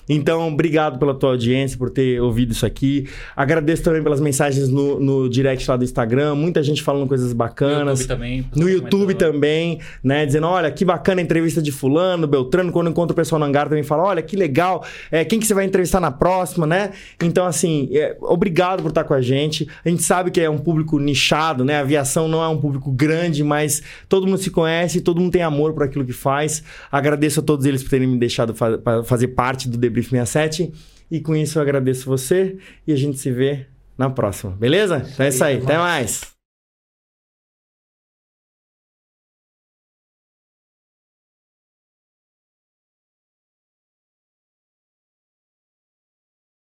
Então, obrigado pela tua audiência, por ter ouvido isso aqui. Agradeço também pelas mensagens no, no direct lá do Instagram. Muita gente falando coisas bacanas. No YouTube também. No YouTube também, né? Dizendo, olha, que bacana a entrevista de fulano, Beltrano. Quando encontro o pessoal no hangar também fala, olha, que legal. É, quem que você vai entrevistar na próxima, né? Então, assim, é, obrigado por estar com a gente. A gente sabe que é um público nichado, né? A aviação não é um público grande, mas todo mundo se conhece, todo mundo tem amor por aquilo que faz. Agradeço a todos eles por terem me deixado fa fa- fazer parte do Debrief 67. E com isso eu agradeço você e a gente se vê na próxima, beleza? Então é isso aí, até mais.